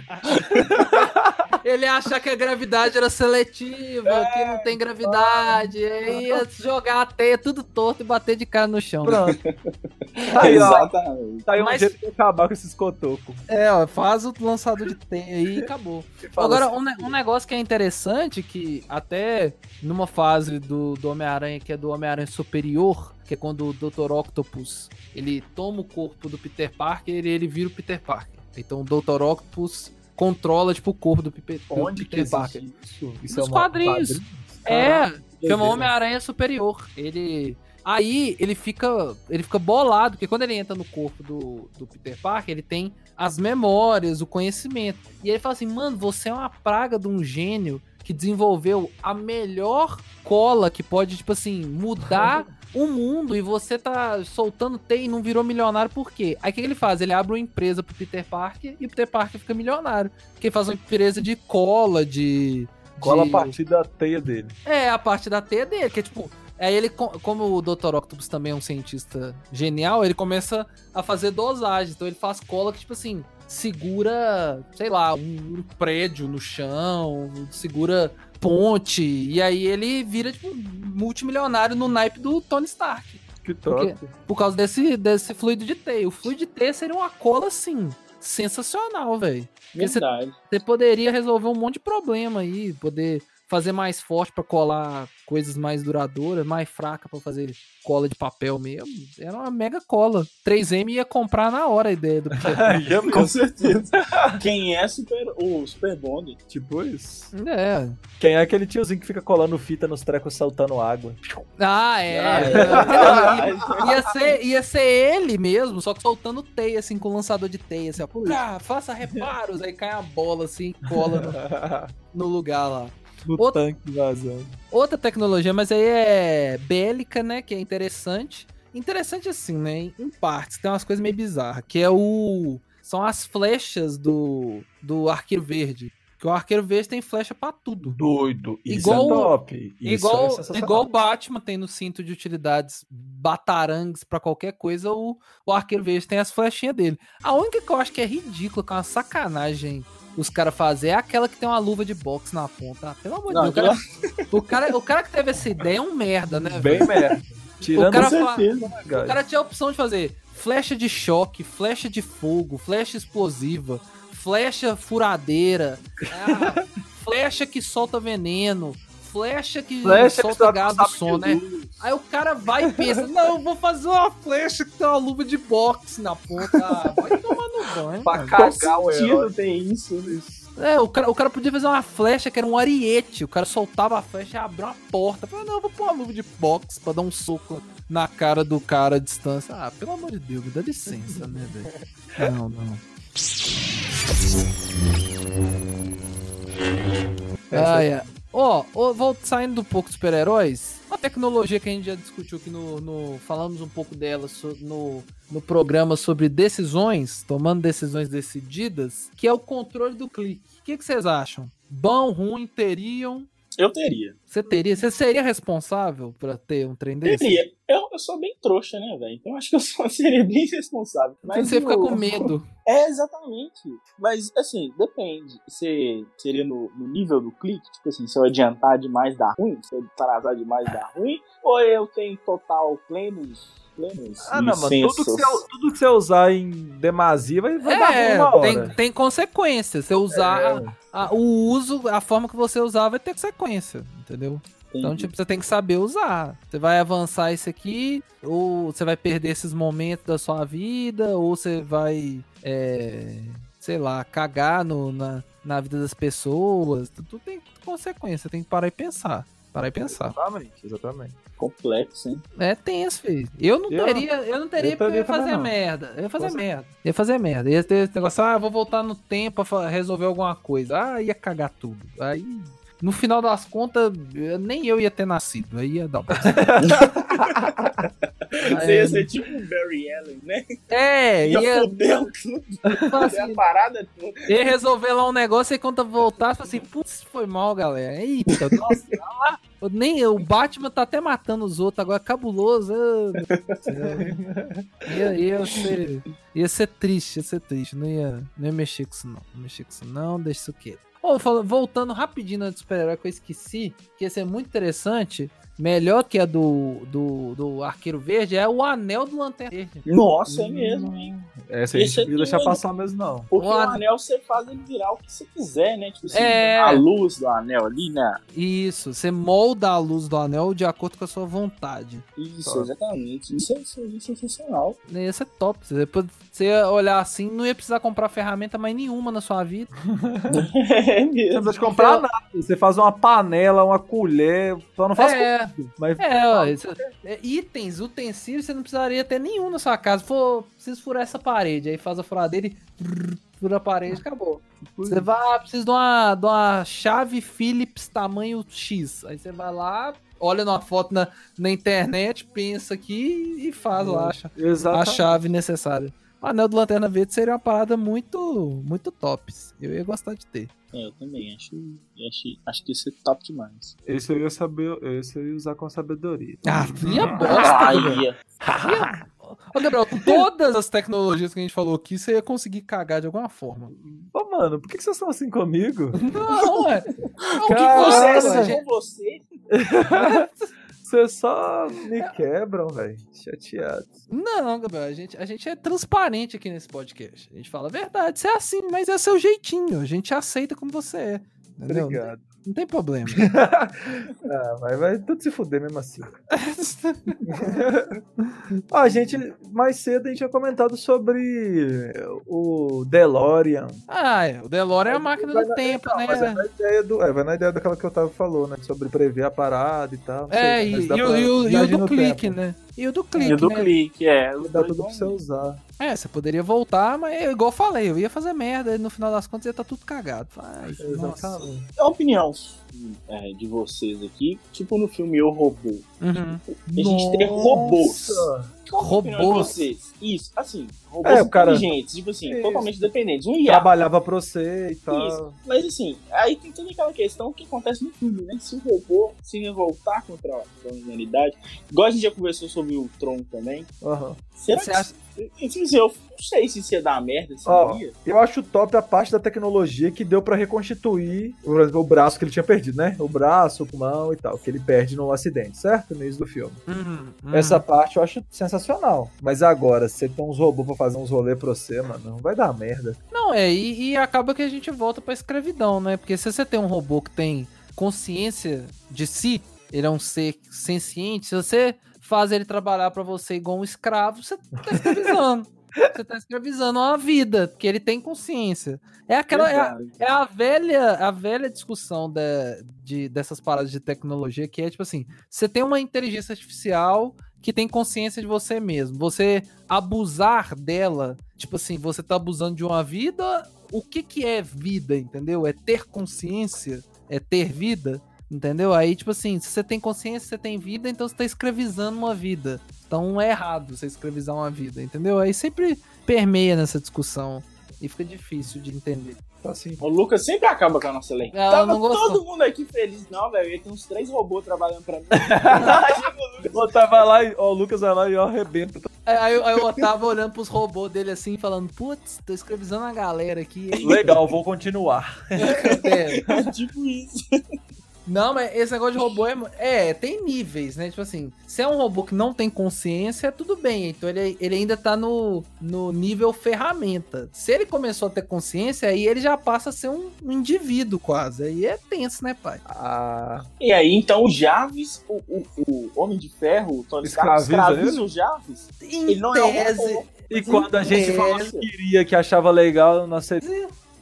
[SPEAKER 2] Ele ia achar que a gravidade era seletiva, que não tem gravidade, aí ia jogar a teia tudo torto e bater de cara no chão.
[SPEAKER 3] Pronto. Tá aí, ó.
[SPEAKER 1] Exatamente.
[SPEAKER 3] Tá aí um
[SPEAKER 2] Mas-
[SPEAKER 3] jeito de acabar com esses cotocos.
[SPEAKER 2] É, ó, faz o lançador de teia aí e acabou. Agora, um, ne- um negócio que é interessante, que até numa fase do, do Homem-Aranha, que é do Homem-Aranha Superior, que é quando o Dr. Octopus, ele toma o corpo do Peter Parker e ele vira o Peter Parker. Então o Dr. Octopus controla, tipo, o corpo do, Pipe- do
[SPEAKER 3] Onde que
[SPEAKER 2] Peter Parker.
[SPEAKER 3] isso? Isso
[SPEAKER 2] Nos
[SPEAKER 3] uma-
[SPEAKER 2] quadrinhos. É,
[SPEAKER 3] Caraca,
[SPEAKER 2] chama. Homem-Aranha Superior. Ele. Aí ele fica. Ele fica bolado, porque quando ele entra no corpo do, do Peter Parker, ele tem as memórias, o conhecimento. E ele fala assim, mano, você é uma praga de um gênio que desenvolveu a melhor cola que pode, tipo assim, mudar o mundo e você tá soltando teia e não virou milionário por quê? Aí o que que ele faz? Ele abre uma empresa pro Peter Parker e o Peter Parker fica milionário. Porque ele faz uma empresa de cola, de.
[SPEAKER 3] Cola a
[SPEAKER 2] de-
[SPEAKER 3] partir da teia dele.
[SPEAKER 2] é, a parte da teia dele, que é tipo. Aí ele, co- como o Dr. Octopus também é um cientista genial, ele começa a fazer dosagem. Então ele faz cola que, tipo assim, segura, sei lá, um prédio no chão, segura ponte. E aí ele vira, tipo, multimilionário no naipe do Tony Stark.
[SPEAKER 3] Que top.
[SPEAKER 2] Por causa desse, desse fluido de teia. O fluido de teia seria uma cola, assim, sensacional, velho. Você
[SPEAKER 1] Verdade.
[SPEAKER 2] você poderia resolver um monte de problema aí, poder fazer mais forte pra colar coisas mais duradouras, mais fraca pra fazer cola de papel mesmo. Era uma mega cola. 3M ia comprar na hora a ideia do
[SPEAKER 3] Já
[SPEAKER 1] Com certeza. Quem é super, o Super Bond?
[SPEAKER 3] Tipo isso.
[SPEAKER 2] É.
[SPEAKER 3] Quem é aquele tiozinho que fica colando fita nos trecos saltando água?
[SPEAKER 2] Ah, é.
[SPEAKER 1] Ah,
[SPEAKER 2] Ia- ia, ser, ia ser ele mesmo, só que soltando teia, assim, com lançador de teia, assim, ó. Pá, faça reparos, aí cai a bola, assim, cola no, no lugar lá.
[SPEAKER 3] No
[SPEAKER 2] Outra-
[SPEAKER 3] tanque vazando.
[SPEAKER 2] Outra tecnologia, mas aí é bélica, né? Que é interessante. Interessante assim, né? Em partes, tem umas coisas meio bizarras. Que é o. São as flechas do, do Arqueiro Verde. Que o Arqueiro Verde tem flecha pra tudo.
[SPEAKER 3] Doido. Isso
[SPEAKER 2] Igual-
[SPEAKER 3] é top. Isso
[SPEAKER 2] igual,
[SPEAKER 3] é
[SPEAKER 2] igual o Batman tem no cinto de utilidades batarangues pra qualquer coisa, o, o Arqueiro Verde tem as flechinhas dele. A única que eu acho que é ridícula, que é uma sacanagem os caras fazer, é aquela que tem uma luva de boxe na ponta. Ah, pelo amor de Deus, o cara, o, cara, o cara que teve essa ideia é um merda, né?
[SPEAKER 3] Bem
[SPEAKER 2] velho?
[SPEAKER 3] merda. Tirando
[SPEAKER 2] O cara
[SPEAKER 3] os
[SPEAKER 2] fala-
[SPEAKER 1] certeza.
[SPEAKER 2] O cara tinha a opção de fazer flecha de choque, flecha de fogo, flecha explosiva, flecha furadeira, ah, flecha que solta veneno, flecha que
[SPEAKER 3] Flecha que
[SPEAKER 2] solta
[SPEAKER 3] solta
[SPEAKER 2] gás do som, né?
[SPEAKER 3] luz.
[SPEAKER 2] Aí o cara vai e pensa, não, eu vou fazer uma flecha que tem uma luva de boxe na ponta. Ah, vai tomar no banho.
[SPEAKER 3] Pra
[SPEAKER 2] mano.
[SPEAKER 3] cagar o herói.
[SPEAKER 1] tem isso? né?
[SPEAKER 2] É, o cara, o cara podia fazer uma flecha que era um ariete. O cara soltava a flecha e abria uma porta. Falei, não, eu vou pôr uma luva de boxe pra dar um soco na cara do cara à distância. Ah, pelo amor de Deus, me dá licença, né, velho? Não, não. Ah, é. Ó, ó, vou saindo um pouco dos super-heróis. Uma tecnologia que a gente já discutiu aqui no. no- falamos um pouco dela so- no, no programa sobre decisões, tomando decisões decididas, que é o controle do clique. O que, que vocês acham? Bom, ruim, teriam?
[SPEAKER 1] Eu teria.
[SPEAKER 2] Você teria? Você seria responsável pra ter um trem desse?
[SPEAKER 1] Teria. Eu, eu sou bem trouxa, né, velho? Então acho que eu só seria bem responsável. Mas
[SPEAKER 2] você fica com medo.
[SPEAKER 1] É, exatamente. Mas, assim, depende. Você seria no, no nível do clique? Tipo assim, se eu adiantar demais dá ruim? Se eu atrasar demais dá ruim? Ou eu tenho total plenos,
[SPEAKER 3] Ah, não, mano. Tudo que, você, tudo que você usar em demasia vai, vai dar
[SPEAKER 2] É,
[SPEAKER 3] uma hora.
[SPEAKER 2] tem, tem consequência. Você usar
[SPEAKER 3] É.
[SPEAKER 2] a- a- o uso, a forma que você usar vai ter consequência, entendeu? Então,
[SPEAKER 1] Entendi.
[SPEAKER 2] tipo, você tem que saber usar. Você vai avançar isso aqui, ou você vai perder esses momentos da sua vida, ou você vai, é, sei lá, cagar no, na, na vida das pessoas. Tudo tem consequência, tem que parar e pensar. Parar e pensar.
[SPEAKER 3] Exatamente, exatamente.
[SPEAKER 1] Complexo, hein?
[SPEAKER 2] É tenso, filho. Eu não
[SPEAKER 3] Eu-
[SPEAKER 2] teria, eu não teria
[SPEAKER 3] eu
[SPEAKER 2] porque eu ia fazer
[SPEAKER 3] não.
[SPEAKER 2] merda. Eu ia fazer
[SPEAKER 3] Com
[SPEAKER 2] merda. Ia fazer merda. Ia ter esse negócio, ah, eu vou voltar no tempo pra resolver alguma coisa. Ah, ia cagar tudo. Aí, no final das contas, eu- nem eu ia ter nascido. Aí ia dar.
[SPEAKER 1] Você ia ser tipo um Barry Allen, né?
[SPEAKER 2] É,
[SPEAKER 1] Ia
[SPEAKER 2] ia,
[SPEAKER 1] tudo.
[SPEAKER 2] assim,
[SPEAKER 1] a parada toda.
[SPEAKER 2] ia resolver lá um negócio e quando voltar, fala assim, putz, foi mal, galera. Eita, nossa, lá. Eu Nem, o Batman tá até matando os outros agora, cabuloso. ah, ia, ia, ser, ia ser triste, ia ser triste. Não ia, não ia mexer com isso, não. Não mexer com isso, não, deixa isso quieto. Fala- voltando rapidinho na do super-herói que eu esqueci, que ia ser muito interessante. Melhor que a do, do, do Arqueiro Verde é o anel do Lanterna Verde.
[SPEAKER 1] Nossa, é mesmo, hein?
[SPEAKER 3] Essa a gente
[SPEAKER 1] é
[SPEAKER 3] não podia deixar
[SPEAKER 1] doido.
[SPEAKER 3] passar mesmo, não.
[SPEAKER 1] Porque
[SPEAKER 2] O
[SPEAKER 1] o,
[SPEAKER 2] anel-
[SPEAKER 1] anel você faz ele virar o que você quiser, né? Tipo assim,
[SPEAKER 2] É.
[SPEAKER 1] a luz do anel ali, né?
[SPEAKER 2] Isso, você molda a luz do anel de acordo com a sua vontade.
[SPEAKER 1] Isso,
[SPEAKER 3] Top.
[SPEAKER 1] exatamente. Isso é, isso é sensacional.
[SPEAKER 2] Ia ser top. Você, você olhar assim, não ia precisar comprar ferramenta mais nenhuma na sua vida.
[SPEAKER 1] é
[SPEAKER 3] Você não
[SPEAKER 1] mesmo.
[SPEAKER 3] precisa comprar nada. Você faz uma panela, uma colher, só não faz
[SPEAKER 2] É.
[SPEAKER 3] comida, Mas
[SPEAKER 2] É, ó, isso- é, itens, utensílios, você não precisaria ter nenhum na sua casa. Pô, preciso furar essa parede. Aí faz a furadeira e fura a parede acabou. Você vai, precisa de uma, de uma chave Philips tamanho X. Aí você vai lá, olha numa foto na, na internet, pensa aqui e faz lá a cha- a chave necessária. O anel do Lanterna Verde seria uma parada muito, muito tops. Eu ia gostar de ter.
[SPEAKER 1] É, eu também acho, acho, acho que isso é top demais.
[SPEAKER 3] Esse eu ia saber, esse eu ia usar com sabedoria.
[SPEAKER 2] Ah, minha bosta, velho.
[SPEAKER 1] Ai,
[SPEAKER 2] Ô, Gabriel, todas as tecnologias que a gente falou aqui, você ia conseguir cagar de alguma forma.
[SPEAKER 3] Ô, mano, por que que vocês são assim comigo?
[SPEAKER 2] Não, é. Não, que
[SPEAKER 1] você,
[SPEAKER 2] gente.
[SPEAKER 1] com você.
[SPEAKER 3] Vocês só me quebram, velho. Chateado.
[SPEAKER 2] Não, Gabriel, a gente, a gente é transparente aqui nesse podcast. A gente fala a verdade. Você é assim, mas é seu jeitinho. A gente aceita como você é. Entendeu?
[SPEAKER 3] Obrigado.
[SPEAKER 2] Não tem problema.
[SPEAKER 3] Ah, mas vai tudo se fuder mesmo assim. Ó, a gente, mais cedo a gente tinha comentado sobre o DeLorean.
[SPEAKER 2] ah, é. O DeLorean é a máquina
[SPEAKER 3] Vai
[SPEAKER 2] do
[SPEAKER 3] na-
[SPEAKER 2] tempo,
[SPEAKER 3] Não, mas é
[SPEAKER 2] né?
[SPEAKER 3] na ideia do, é, vai na ideia daquela que eu tava falou, né? Sobre prever a parada e tal.
[SPEAKER 2] É,
[SPEAKER 3] sei,
[SPEAKER 2] e, e o-
[SPEAKER 3] pra
[SPEAKER 2] e o, e o do clique,
[SPEAKER 3] tempo.
[SPEAKER 2] né? E o do clique,
[SPEAKER 1] E do
[SPEAKER 2] né?
[SPEAKER 1] clique, é. os
[SPEAKER 3] Dá tudo pra você usar.
[SPEAKER 2] É, você poderia voltar, mas é igual eu falei, eu ia fazer merda e no final das contas ia estar tudo cagado. Ai, nossa.
[SPEAKER 3] Exatamente.
[SPEAKER 1] A opinião é, de vocês aqui, tipo no filme Eu Robô.
[SPEAKER 2] Uhum.
[SPEAKER 1] A gente tem robôs.
[SPEAKER 3] Nossa.
[SPEAKER 1] Qual a opinião de
[SPEAKER 2] Robôs?
[SPEAKER 1] vocês? Isso, assim, robôs
[SPEAKER 3] É, o cara-
[SPEAKER 1] inteligentes, tipo assim,
[SPEAKER 3] Isso.
[SPEAKER 1] totalmente dependentes. Um IA.
[SPEAKER 3] Trabalhava pra você e tal.
[SPEAKER 1] Isso. Mas assim, aí tem toda aquela questão que acontece no filme, né? Se o robô se revoltar contra a humanidade, igual a gente já conversou sobre o Tron também,
[SPEAKER 3] Aham.
[SPEAKER 1] será
[SPEAKER 2] Você
[SPEAKER 1] que.
[SPEAKER 2] acha-
[SPEAKER 1] eu não sei se isso ia dar merda, se
[SPEAKER 3] Ó,
[SPEAKER 1] ia.
[SPEAKER 3] Eu acho top a parte da tecnologia que deu pra reconstituir por exemplo, o braço que ele tinha perdido, né? O braço, o mão e tal, que ele perde no acidente, certo? No início do filme.
[SPEAKER 2] Uhum, uhum.
[SPEAKER 3] Essa parte eu acho sensacional. Mas agora, se você tem uns robôs pra fazer uns rolês pra você, mano, não vai dar merda.
[SPEAKER 2] Não, é, e, e acaba que a gente volta pra escravidão, né? Porque se você tem um robô que tem consciência de si, ele é um ser senciente, se você faz ele trabalhar pra você igual um escravo, você tá escravizando. você tá escravizando uma vida, porque ele tem consciência. É aquela. É a, é a velha, a velha discussão da, de, dessas paradas de tecnologia, que é tipo assim: você tem uma inteligência artificial que tem consciência de você mesmo. Você abusar dela, tipo assim, você tá abusando de uma vida. O que que é vida, entendeu? É ter consciência? É ter vida? Entendeu? Aí, tipo assim, se você tem consciência, você tem vida, então você tá escravizando uma vida. Então é errado você escravizar uma vida, entendeu? Aí sempre permeia nessa discussão e fica difícil de entender.
[SPEAKER 3] Assim,
[SPEAKER 1] O Lucas sempre acaba com a nossa lei.
[SPEAKER 2] Ela
[SPEAKER 1] Tava
[SPEAKER 2] não gostou.
[SPEAKER 1] todo mundo aqui feliz. Não, velho. Tem uns três robôs trabalhando pra mim. O Lucas.
[SPEAKER 3] o Otávio vai lá e ó, o Lucas vai lá e ó, arrebenta.
[SPEAKER 2] Aí, aí, aí eu tava olhando pros robôs dele assim, falando, putz, tô escravizando a galera aqui. hein?"
[SPEAKER 3] Legal, vou continuar.
[SPEAKER 2] É.
[SPEAKER 1] É tipo isso.
[SPEAKER 2] Não, mas esse negócio de robô é, é, tem níveis, né? Tipo assim, se é um robô que não tem consciência, tudo bem. Então ele, ele ainda tá no, no nível ferramenta. Se ele começou a ter consciência, aí ele já passa a ser um, um indivíduo quase. Aí é tenso, né, pai?
[SPEAKER 3] Ah,
[SPEAKER 1] E aí, então, o Jarvis, o, o, o Homem de Ferro, o Tony Stark,
[SPEAKER 3] Escraviza
[SPEAKER 1] o Jarvis.
[SPEAKER 2] Em
[SPEAKER 1] Ele não é um
[SPEAKER 2] tese.
[SPEAKER 1] robô.
[SPEAKER 3] e quando a gente falou que queria, que achava legal, não sei.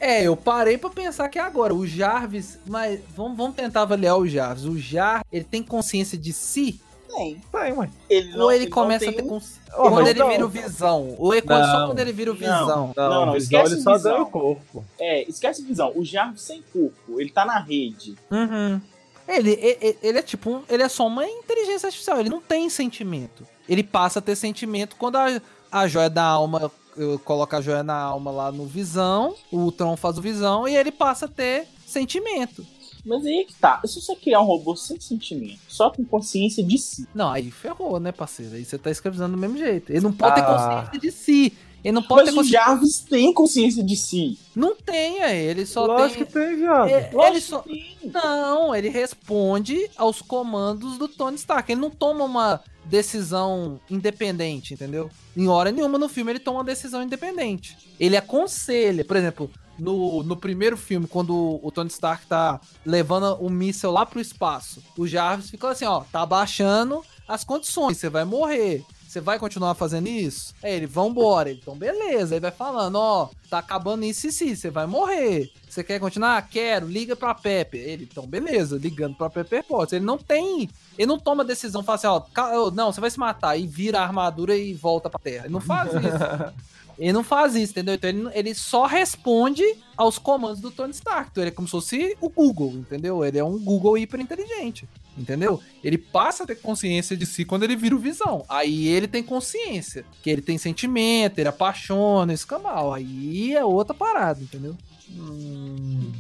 [SPEAKER 2] É, eu parei pra pensar que é agora. O Jarvis, mas vamos, vamos tentar avaliar o Jarvis. O Jarvis, ele tem consciência de si?
[SPEAKER 1] Tem.
[SPEAKER 3] Tem, ué.
[SPEAKER 1] Ele não,
[SPEAKER 2] ou ele
[SPEAKER 1] não
[SPEAKER 2] começa a
[SPEAKER 1] tem
[SPEAKER 2] ter consciência?
[SPEAKER 3] Ó,
[SPEAKER 2] quando ele
[SPEAKER 3] não.
[SPEAKER 2] vira o visão? Ou é quando- só quando ele vira o visão?
[SPEAKER 3] Não,
[SPEAKER 1] Não, não,
[SPEAKER 3] visão,
[SPEAKER 1] esquece
[SPEAKER 3] ele só
[SPEAKER 1] visão.
[SPEAKER 3] ganha o corpo.
[SPEAKER 1] É, esquece a visão. O Jarvis sem corpo. Ele tá na rede.
[SPEAKER 2] Uhum. Ele, ele, ele é tipo um, ele é só uma inteligência artificial, ele não tem sentimento. Ele passa a ter sentimento quando a, a joia da alma eu coloco a joia na alma lá no visão, o Tron faz o visão e ele passa a ter sentimento.
[SPEAKER 1] Mas aí que tá. Se você criar um robô sem sentimento, só com consciência de si.
[SPEAKER 2] Não, aí ferrou, né, parceiro? Aí você tá escravizando do mesmo jeito. Ele não pode ter
[SPEAKER 3] Ah.
[SPEAKER 2] consciência de si. Ele não pode
[SPEAKER 1] Mas
[SPEAKER 2] ter
[SPEAKER 1] o. Jarvis tem consciência de si.
[SPEAKER 2] Não tem, é, ele só
[SPEAKER 3] Lógico
[SPEAKER 2] tem.
[SPEAKER 3] que tem, viado.
[SPEAKER 2] É, ele
[SPEAKER 1] Lógico
[SPEAKER 2] só.
[SPEAKER 1] que tem.
[SPEAKER 2] Não, ele responde aos comandos do Tony Stark. Ele não toma uma decisão independente, entendeu? Em hora nenhuma no filme ele toma uma decisão independente. Ele aconselha, por exemplo, no, no primeiro filme, quando o, Tony Stark tá levando o míssel lá pro espaço, o Jarvis ficou assim, ó, tá abaixando as condições, você vai morrer. Você vai continuar fazendo isso? Aí ele, vambora. Então, beleza. Aí vai falando, ó, tá acabando isso e isso, você vai morrer. Você quer continuar? Quero, liga pra Pepper. Ele, então, beleza, ligando pra Pepper Potts. Ele não tem. Ele não toma decisão, fala assim, ó, não, você vai se matar e vira a armadura e volta pra terra. Ele não faz isso. ele não faz isso, entendeu? Então ele, ele só responde aos comandos do Tony Stark. Então ele é como se fosse o Google, entendeu? Ele é um Google hiper inteligente. Entendeu? Ele passa a ter consciência de si quando ele vira o visão. Aí ele tem consciência. Que ele tem sentimento, ele apaixona, esse cambal. Aí é outra parada, entendeu?
[SPEAKER 3] Hum,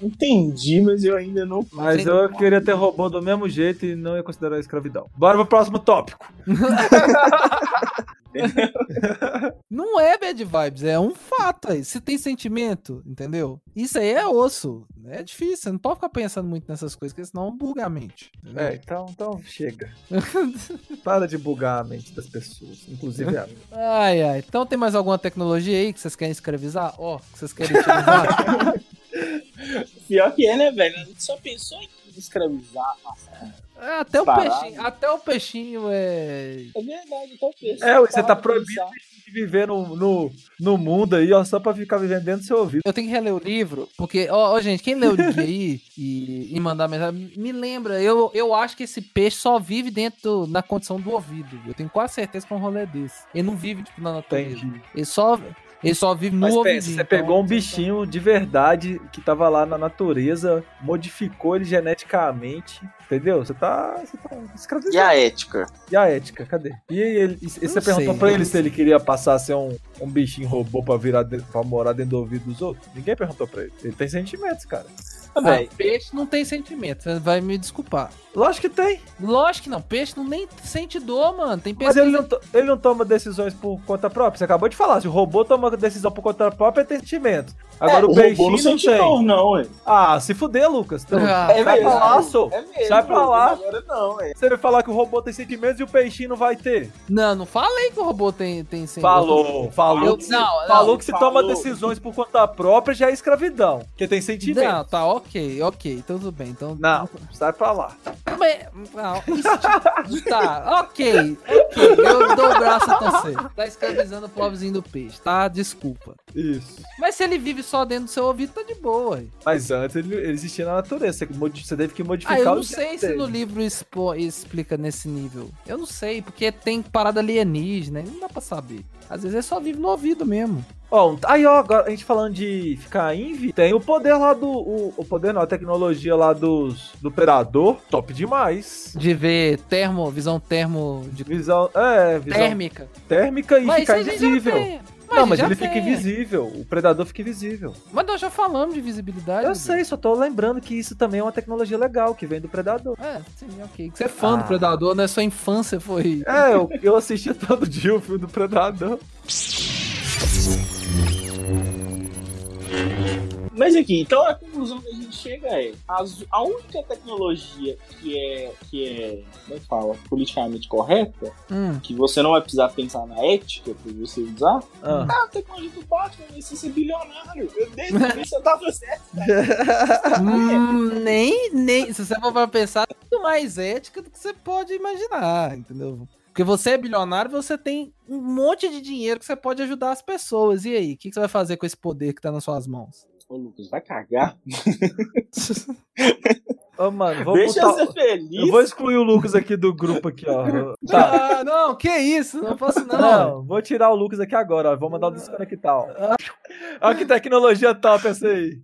[SPEAKER 1] Entendi, mas eu ainda não.
[SPEAKER 3] mas eu queria ter robô do mesmo jeito e não ia considerar escravidão. Bora pro próximo tópico.
[SPEAKER 2] Não é bad vibes, é um fato aí. Se tem sentimento, entendeu? Isso aí é osso. É difícil, você não pode ficar pensando muito nessas coisas, porque senão buga a mente. entendeu?
[SPEAKER 3] É, então, então chega. Para de bugar a mente das pessoas, inclusive a minha.
[SPEAKER 2] Ai, ai. Então tem mais alguma tecnologia aí que vocês querem escravizar? Ó, que vocês querem utilizar?
[SPEAKER 1] Pior que é, né, velho? A gente só pensou em escravizar.
[SPEAKER 2] É, até o peixinho, até o peixinho é.
[SPEAKER 1] É verdade, então pensa.
[SPEAKER 3] É, você tá
[SPEAKER 1] Para
[SPEAKER 3] proibido
[SPEAKER 1] pensar.
[SPEAKER 3] de viver no, no, no mundo aí, ó, só pra ficar vivendo dentro do seu ouvido.
[SPEAKER 2] Eu tenho que reler o livro, porque, ó, ó, gente, quem leu o livro aí e, e mandar mensagem, me lembra, eu, eu acho que esse peixe só vive dentro, na condição do ouvido. Eu tenho quase certeza que é um rolê desse. Ele não vive, tipo, na natureza.
[SPEAKER 3] Entendi.
[SPEAKER 2] Ele só, ele só vive no
[SPEAKER 3] Mas
[SPEAKER 2] ouvido.
[SPEAKER 3] pensa, você pegou um bichinho de verdade que tava lá na natureza, modificou ele geneticamente, entendeu? Você tá, você tá.
[SPEAKER 1] E a ética?
[SPEAKER 3] E a ética, cadê? E, ele, e você perguntou
[SPEAKER 2] sei,
[SPEAKER 3] pra ele se ele queria passar a ser um, um bichinho robô pra, virar de, pra morar dentro do ouvido dos outros? Ninguém perguntou pra ele. Ele tem sentimentos, cara.
[SPEAKER 2] Ah,
[SPEAKER 1] Véi,
[SPEAKER 2] peixe não tem sentimento, você vai me desculpar.
[SPEAKER 3] Lógico que tem.
[SPEAKER 2] Lógico que não, peixe não nem sente dor, mano. Tem
[SPEAKER 3] Mas ele não, to- ele não toma decisões por conta própria. Você acabou de falar. Se o robô toma decisão por conta própria, ele tem sentimentos. Agora
[SPEAKER 1] é,
[SPEAKER 3] o
[SPEAKER 1] o
[SPEAKER 3] peixinho
[SPEAKER 1] não
[SPEAKER 3] não
[SPEAKER 1] sente
[SPEAKER 3] tem.
[SPEAKER 1] dor, não, ué.
[SPEAKER 3] Ah, se fuder, Lucas. Então,
[SPEAKER 2] Ah,
[SPEAKER 3] lá, sou.
[SPEAKER 1] É mesmo.
[SPEAKER 3] Sai pra lá.
[SPEAKER 1] Agora não, é.
[SPEAKER 3] Você vai falar que o robô tem sentimentos e o peixinho não vai ter.
[SPEAKER 2] Não, não falei que o robô tem, tem sentimento.
[SPEAKER 3] Falou, falou.
[SPEAKER 2] Eu-
[SPEAKER 3] que se,
[SPEAKER 2] não, não,
[SPEAKER 3] falou que se
[SPEAKER 1] falou.
[SPEAKER 3] toma decisões por conta própria já é escravidão. Porque tem sentimentos.
[SPEAKER 2] Não, tá ok, ok, então tudo bem. Então,
[SPEAKER 3] Não, sai pra lá.
[SPEAKER 2] Mas, não, isso- tá, ok, ok. Eu dou o braço a torcer. Tá escravizando o pobrezinho do peixe, tá? Desculpa.
[SPEAKER 3] Isso.
[SPEAKER 2] Mas se ele vive só dentro do seu ouvido, tá de boa.
[SPEAKER 3] Mas antes ele, ele existia na natureza. Você, você teve que modificar
[SPEAKER 2] Ah, eu
[SPEAKER 3] o
[SPEAKER 2] não sei se
[SPEAKER 3] dele.
[SPEAKER 2] no livro expo- explica nesse nível. Eu não sei, porque tem parada alienígena, não dá pra saber. Às vezes ele só vive no ouvido mesmo.
[SPEAKER 3] Ó, aí, ó, agora a gente falando de ficar invi, tem o poder lá do. O, o poder não, a tecnologia lá dos, do Predador. Top demais.
[SPEAKER 2] De ver termo, visão termo de
[SPEAKER 3] Visão. É, visão
[SPEAKER 2] térmica.
[SPEAKER 3] térmica e
[SPEAKER 2] Mas
[SPEAKER 3] ficar invisível.
[SPEAKER 2] Tem.
[SPEAKER 3] não, mas ele
[SPEAKER 2] já
[SPEAKER 3] fica
[SPEAKER 2] tem.
[SPEAKER 3] invisível. O predador fica invisível.
[SPEAKER 2] Mas nós já falamos de visibilidade.
[SPEAKER 3] Eu sei, só tô lembrando que isso também é uma tecnologia legal que vem do predador.
[SPEAKER 2] É, sim, ok. Você é fã
[SPEAKER 3] Ah.
[SPEAKER 2] do Predador, né? Sua infância foi.
[SPEAKER 3] É, eu, eu assistia todo dia o filme do Predador.
[SPEAKER 1] Mas aqui, então a conclusão que a gente chega é: as- a única tecnologia que é, que é, como é que fala, politicamente correta,
[SPEAKER 2] Hum.
[SPEAKER 1] que você não vai precisar pensar na ética pra você usar,
[SPEAKER 3] Ah.
[SPEAKER 1] é a tecnologia do Batman, você ser bilionário. Eu desde o início eu tava certo.
[SPEAKER 2] Hum, nem, nem. Se você for pra pensar, é muito mais ética do que você pode imaginar, entendeu? Porque você é bilionário, você tem um monte de dinheiro que você pode ajudar as pessoas. E aí, o que que você vai fazer com esse poder que tá nas suas mãos?
[SPEAKER 1] Ô, Lucas, vai cagar.
[SPEAKER 3] Ô, mano, vou
[SPEAKER 1] Deixa
[SPEAKER 3] botar-
[SPEAKER 1] eu ser feliz.
[SPEAKER 3] Eu vou excluir o Lucas aqui do grupo aqui, ó. Tá.
[SPEAKER 2] Ah, não, que isso? Não posso não.
[SPEAKER 3] Não, vou tirar o Lucas aqui agora, ó. Vou mandar o desconectar, ó. Olha que tecnologia top essa aí.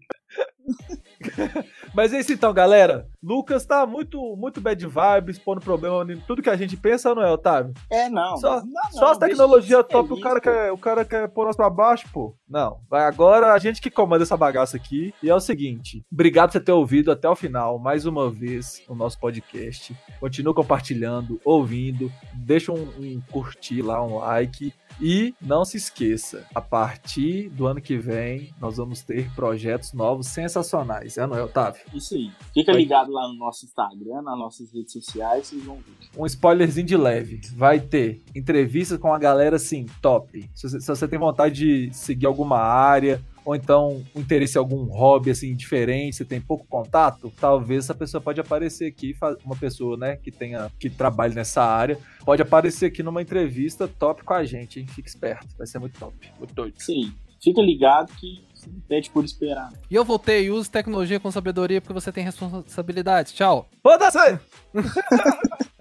[SPEAKER 3] Mas é isso então, galera. Lucas tá muito, muito bad vibes, pondo problema em tudo que a gente pensa, não é, Otávio?
[SPEAKER 1] É, não.
[SPEAKER 3] Só-
[SPEAKER 1] não, não,
[SPEAKER 3] Só as tecnologias top, o cara,
[SPEAKER 1] pô.
[SPEAKER 3] quer, o cara quer pôr nós pra baixo, pô. Não. Vai agora a gente que comanda essa bagaça aqui. E é o seguinte: obrigado por você ter ouvido até o final, mais uma vez, o nosso podcast. Continua compartilhando, ouvindo, deixa um, um curtir lá, um like. E não se esqueça, a partir do ano que vem, nós vamos ter projetos novos sensacionais. É, não é, Otávio?
[SPEAKER 1] Isso aí. Fica ligado lá no nosso Instagram, nas nossas redes sociais, vocês vão ver.
[SPEAKER 3] um spoilerzinho de leve. Vai ter entrevistas com a galera assim, top. Se você, se você tem vontade de seguir alguma área, ou então um interesse em algum hobby assim diferente, você tem pouco contato, talvez essa pessoa pode aparecer aqui, uma pessoa, né, que tenha que trabalhe nessa área, pode aparecer aqui numa entrevista top com a gente, hein? Fique esperto, vai ser muito top, muito doido.
[SPEAKER 1] Aí. Fica ligado que você não pede por esperar.
[SPEAKER 2] E eu voltei, use tecnologia com sabedoria porque você tem responsabilidade. Tchau.
[SPEAKER 3] Foda-se!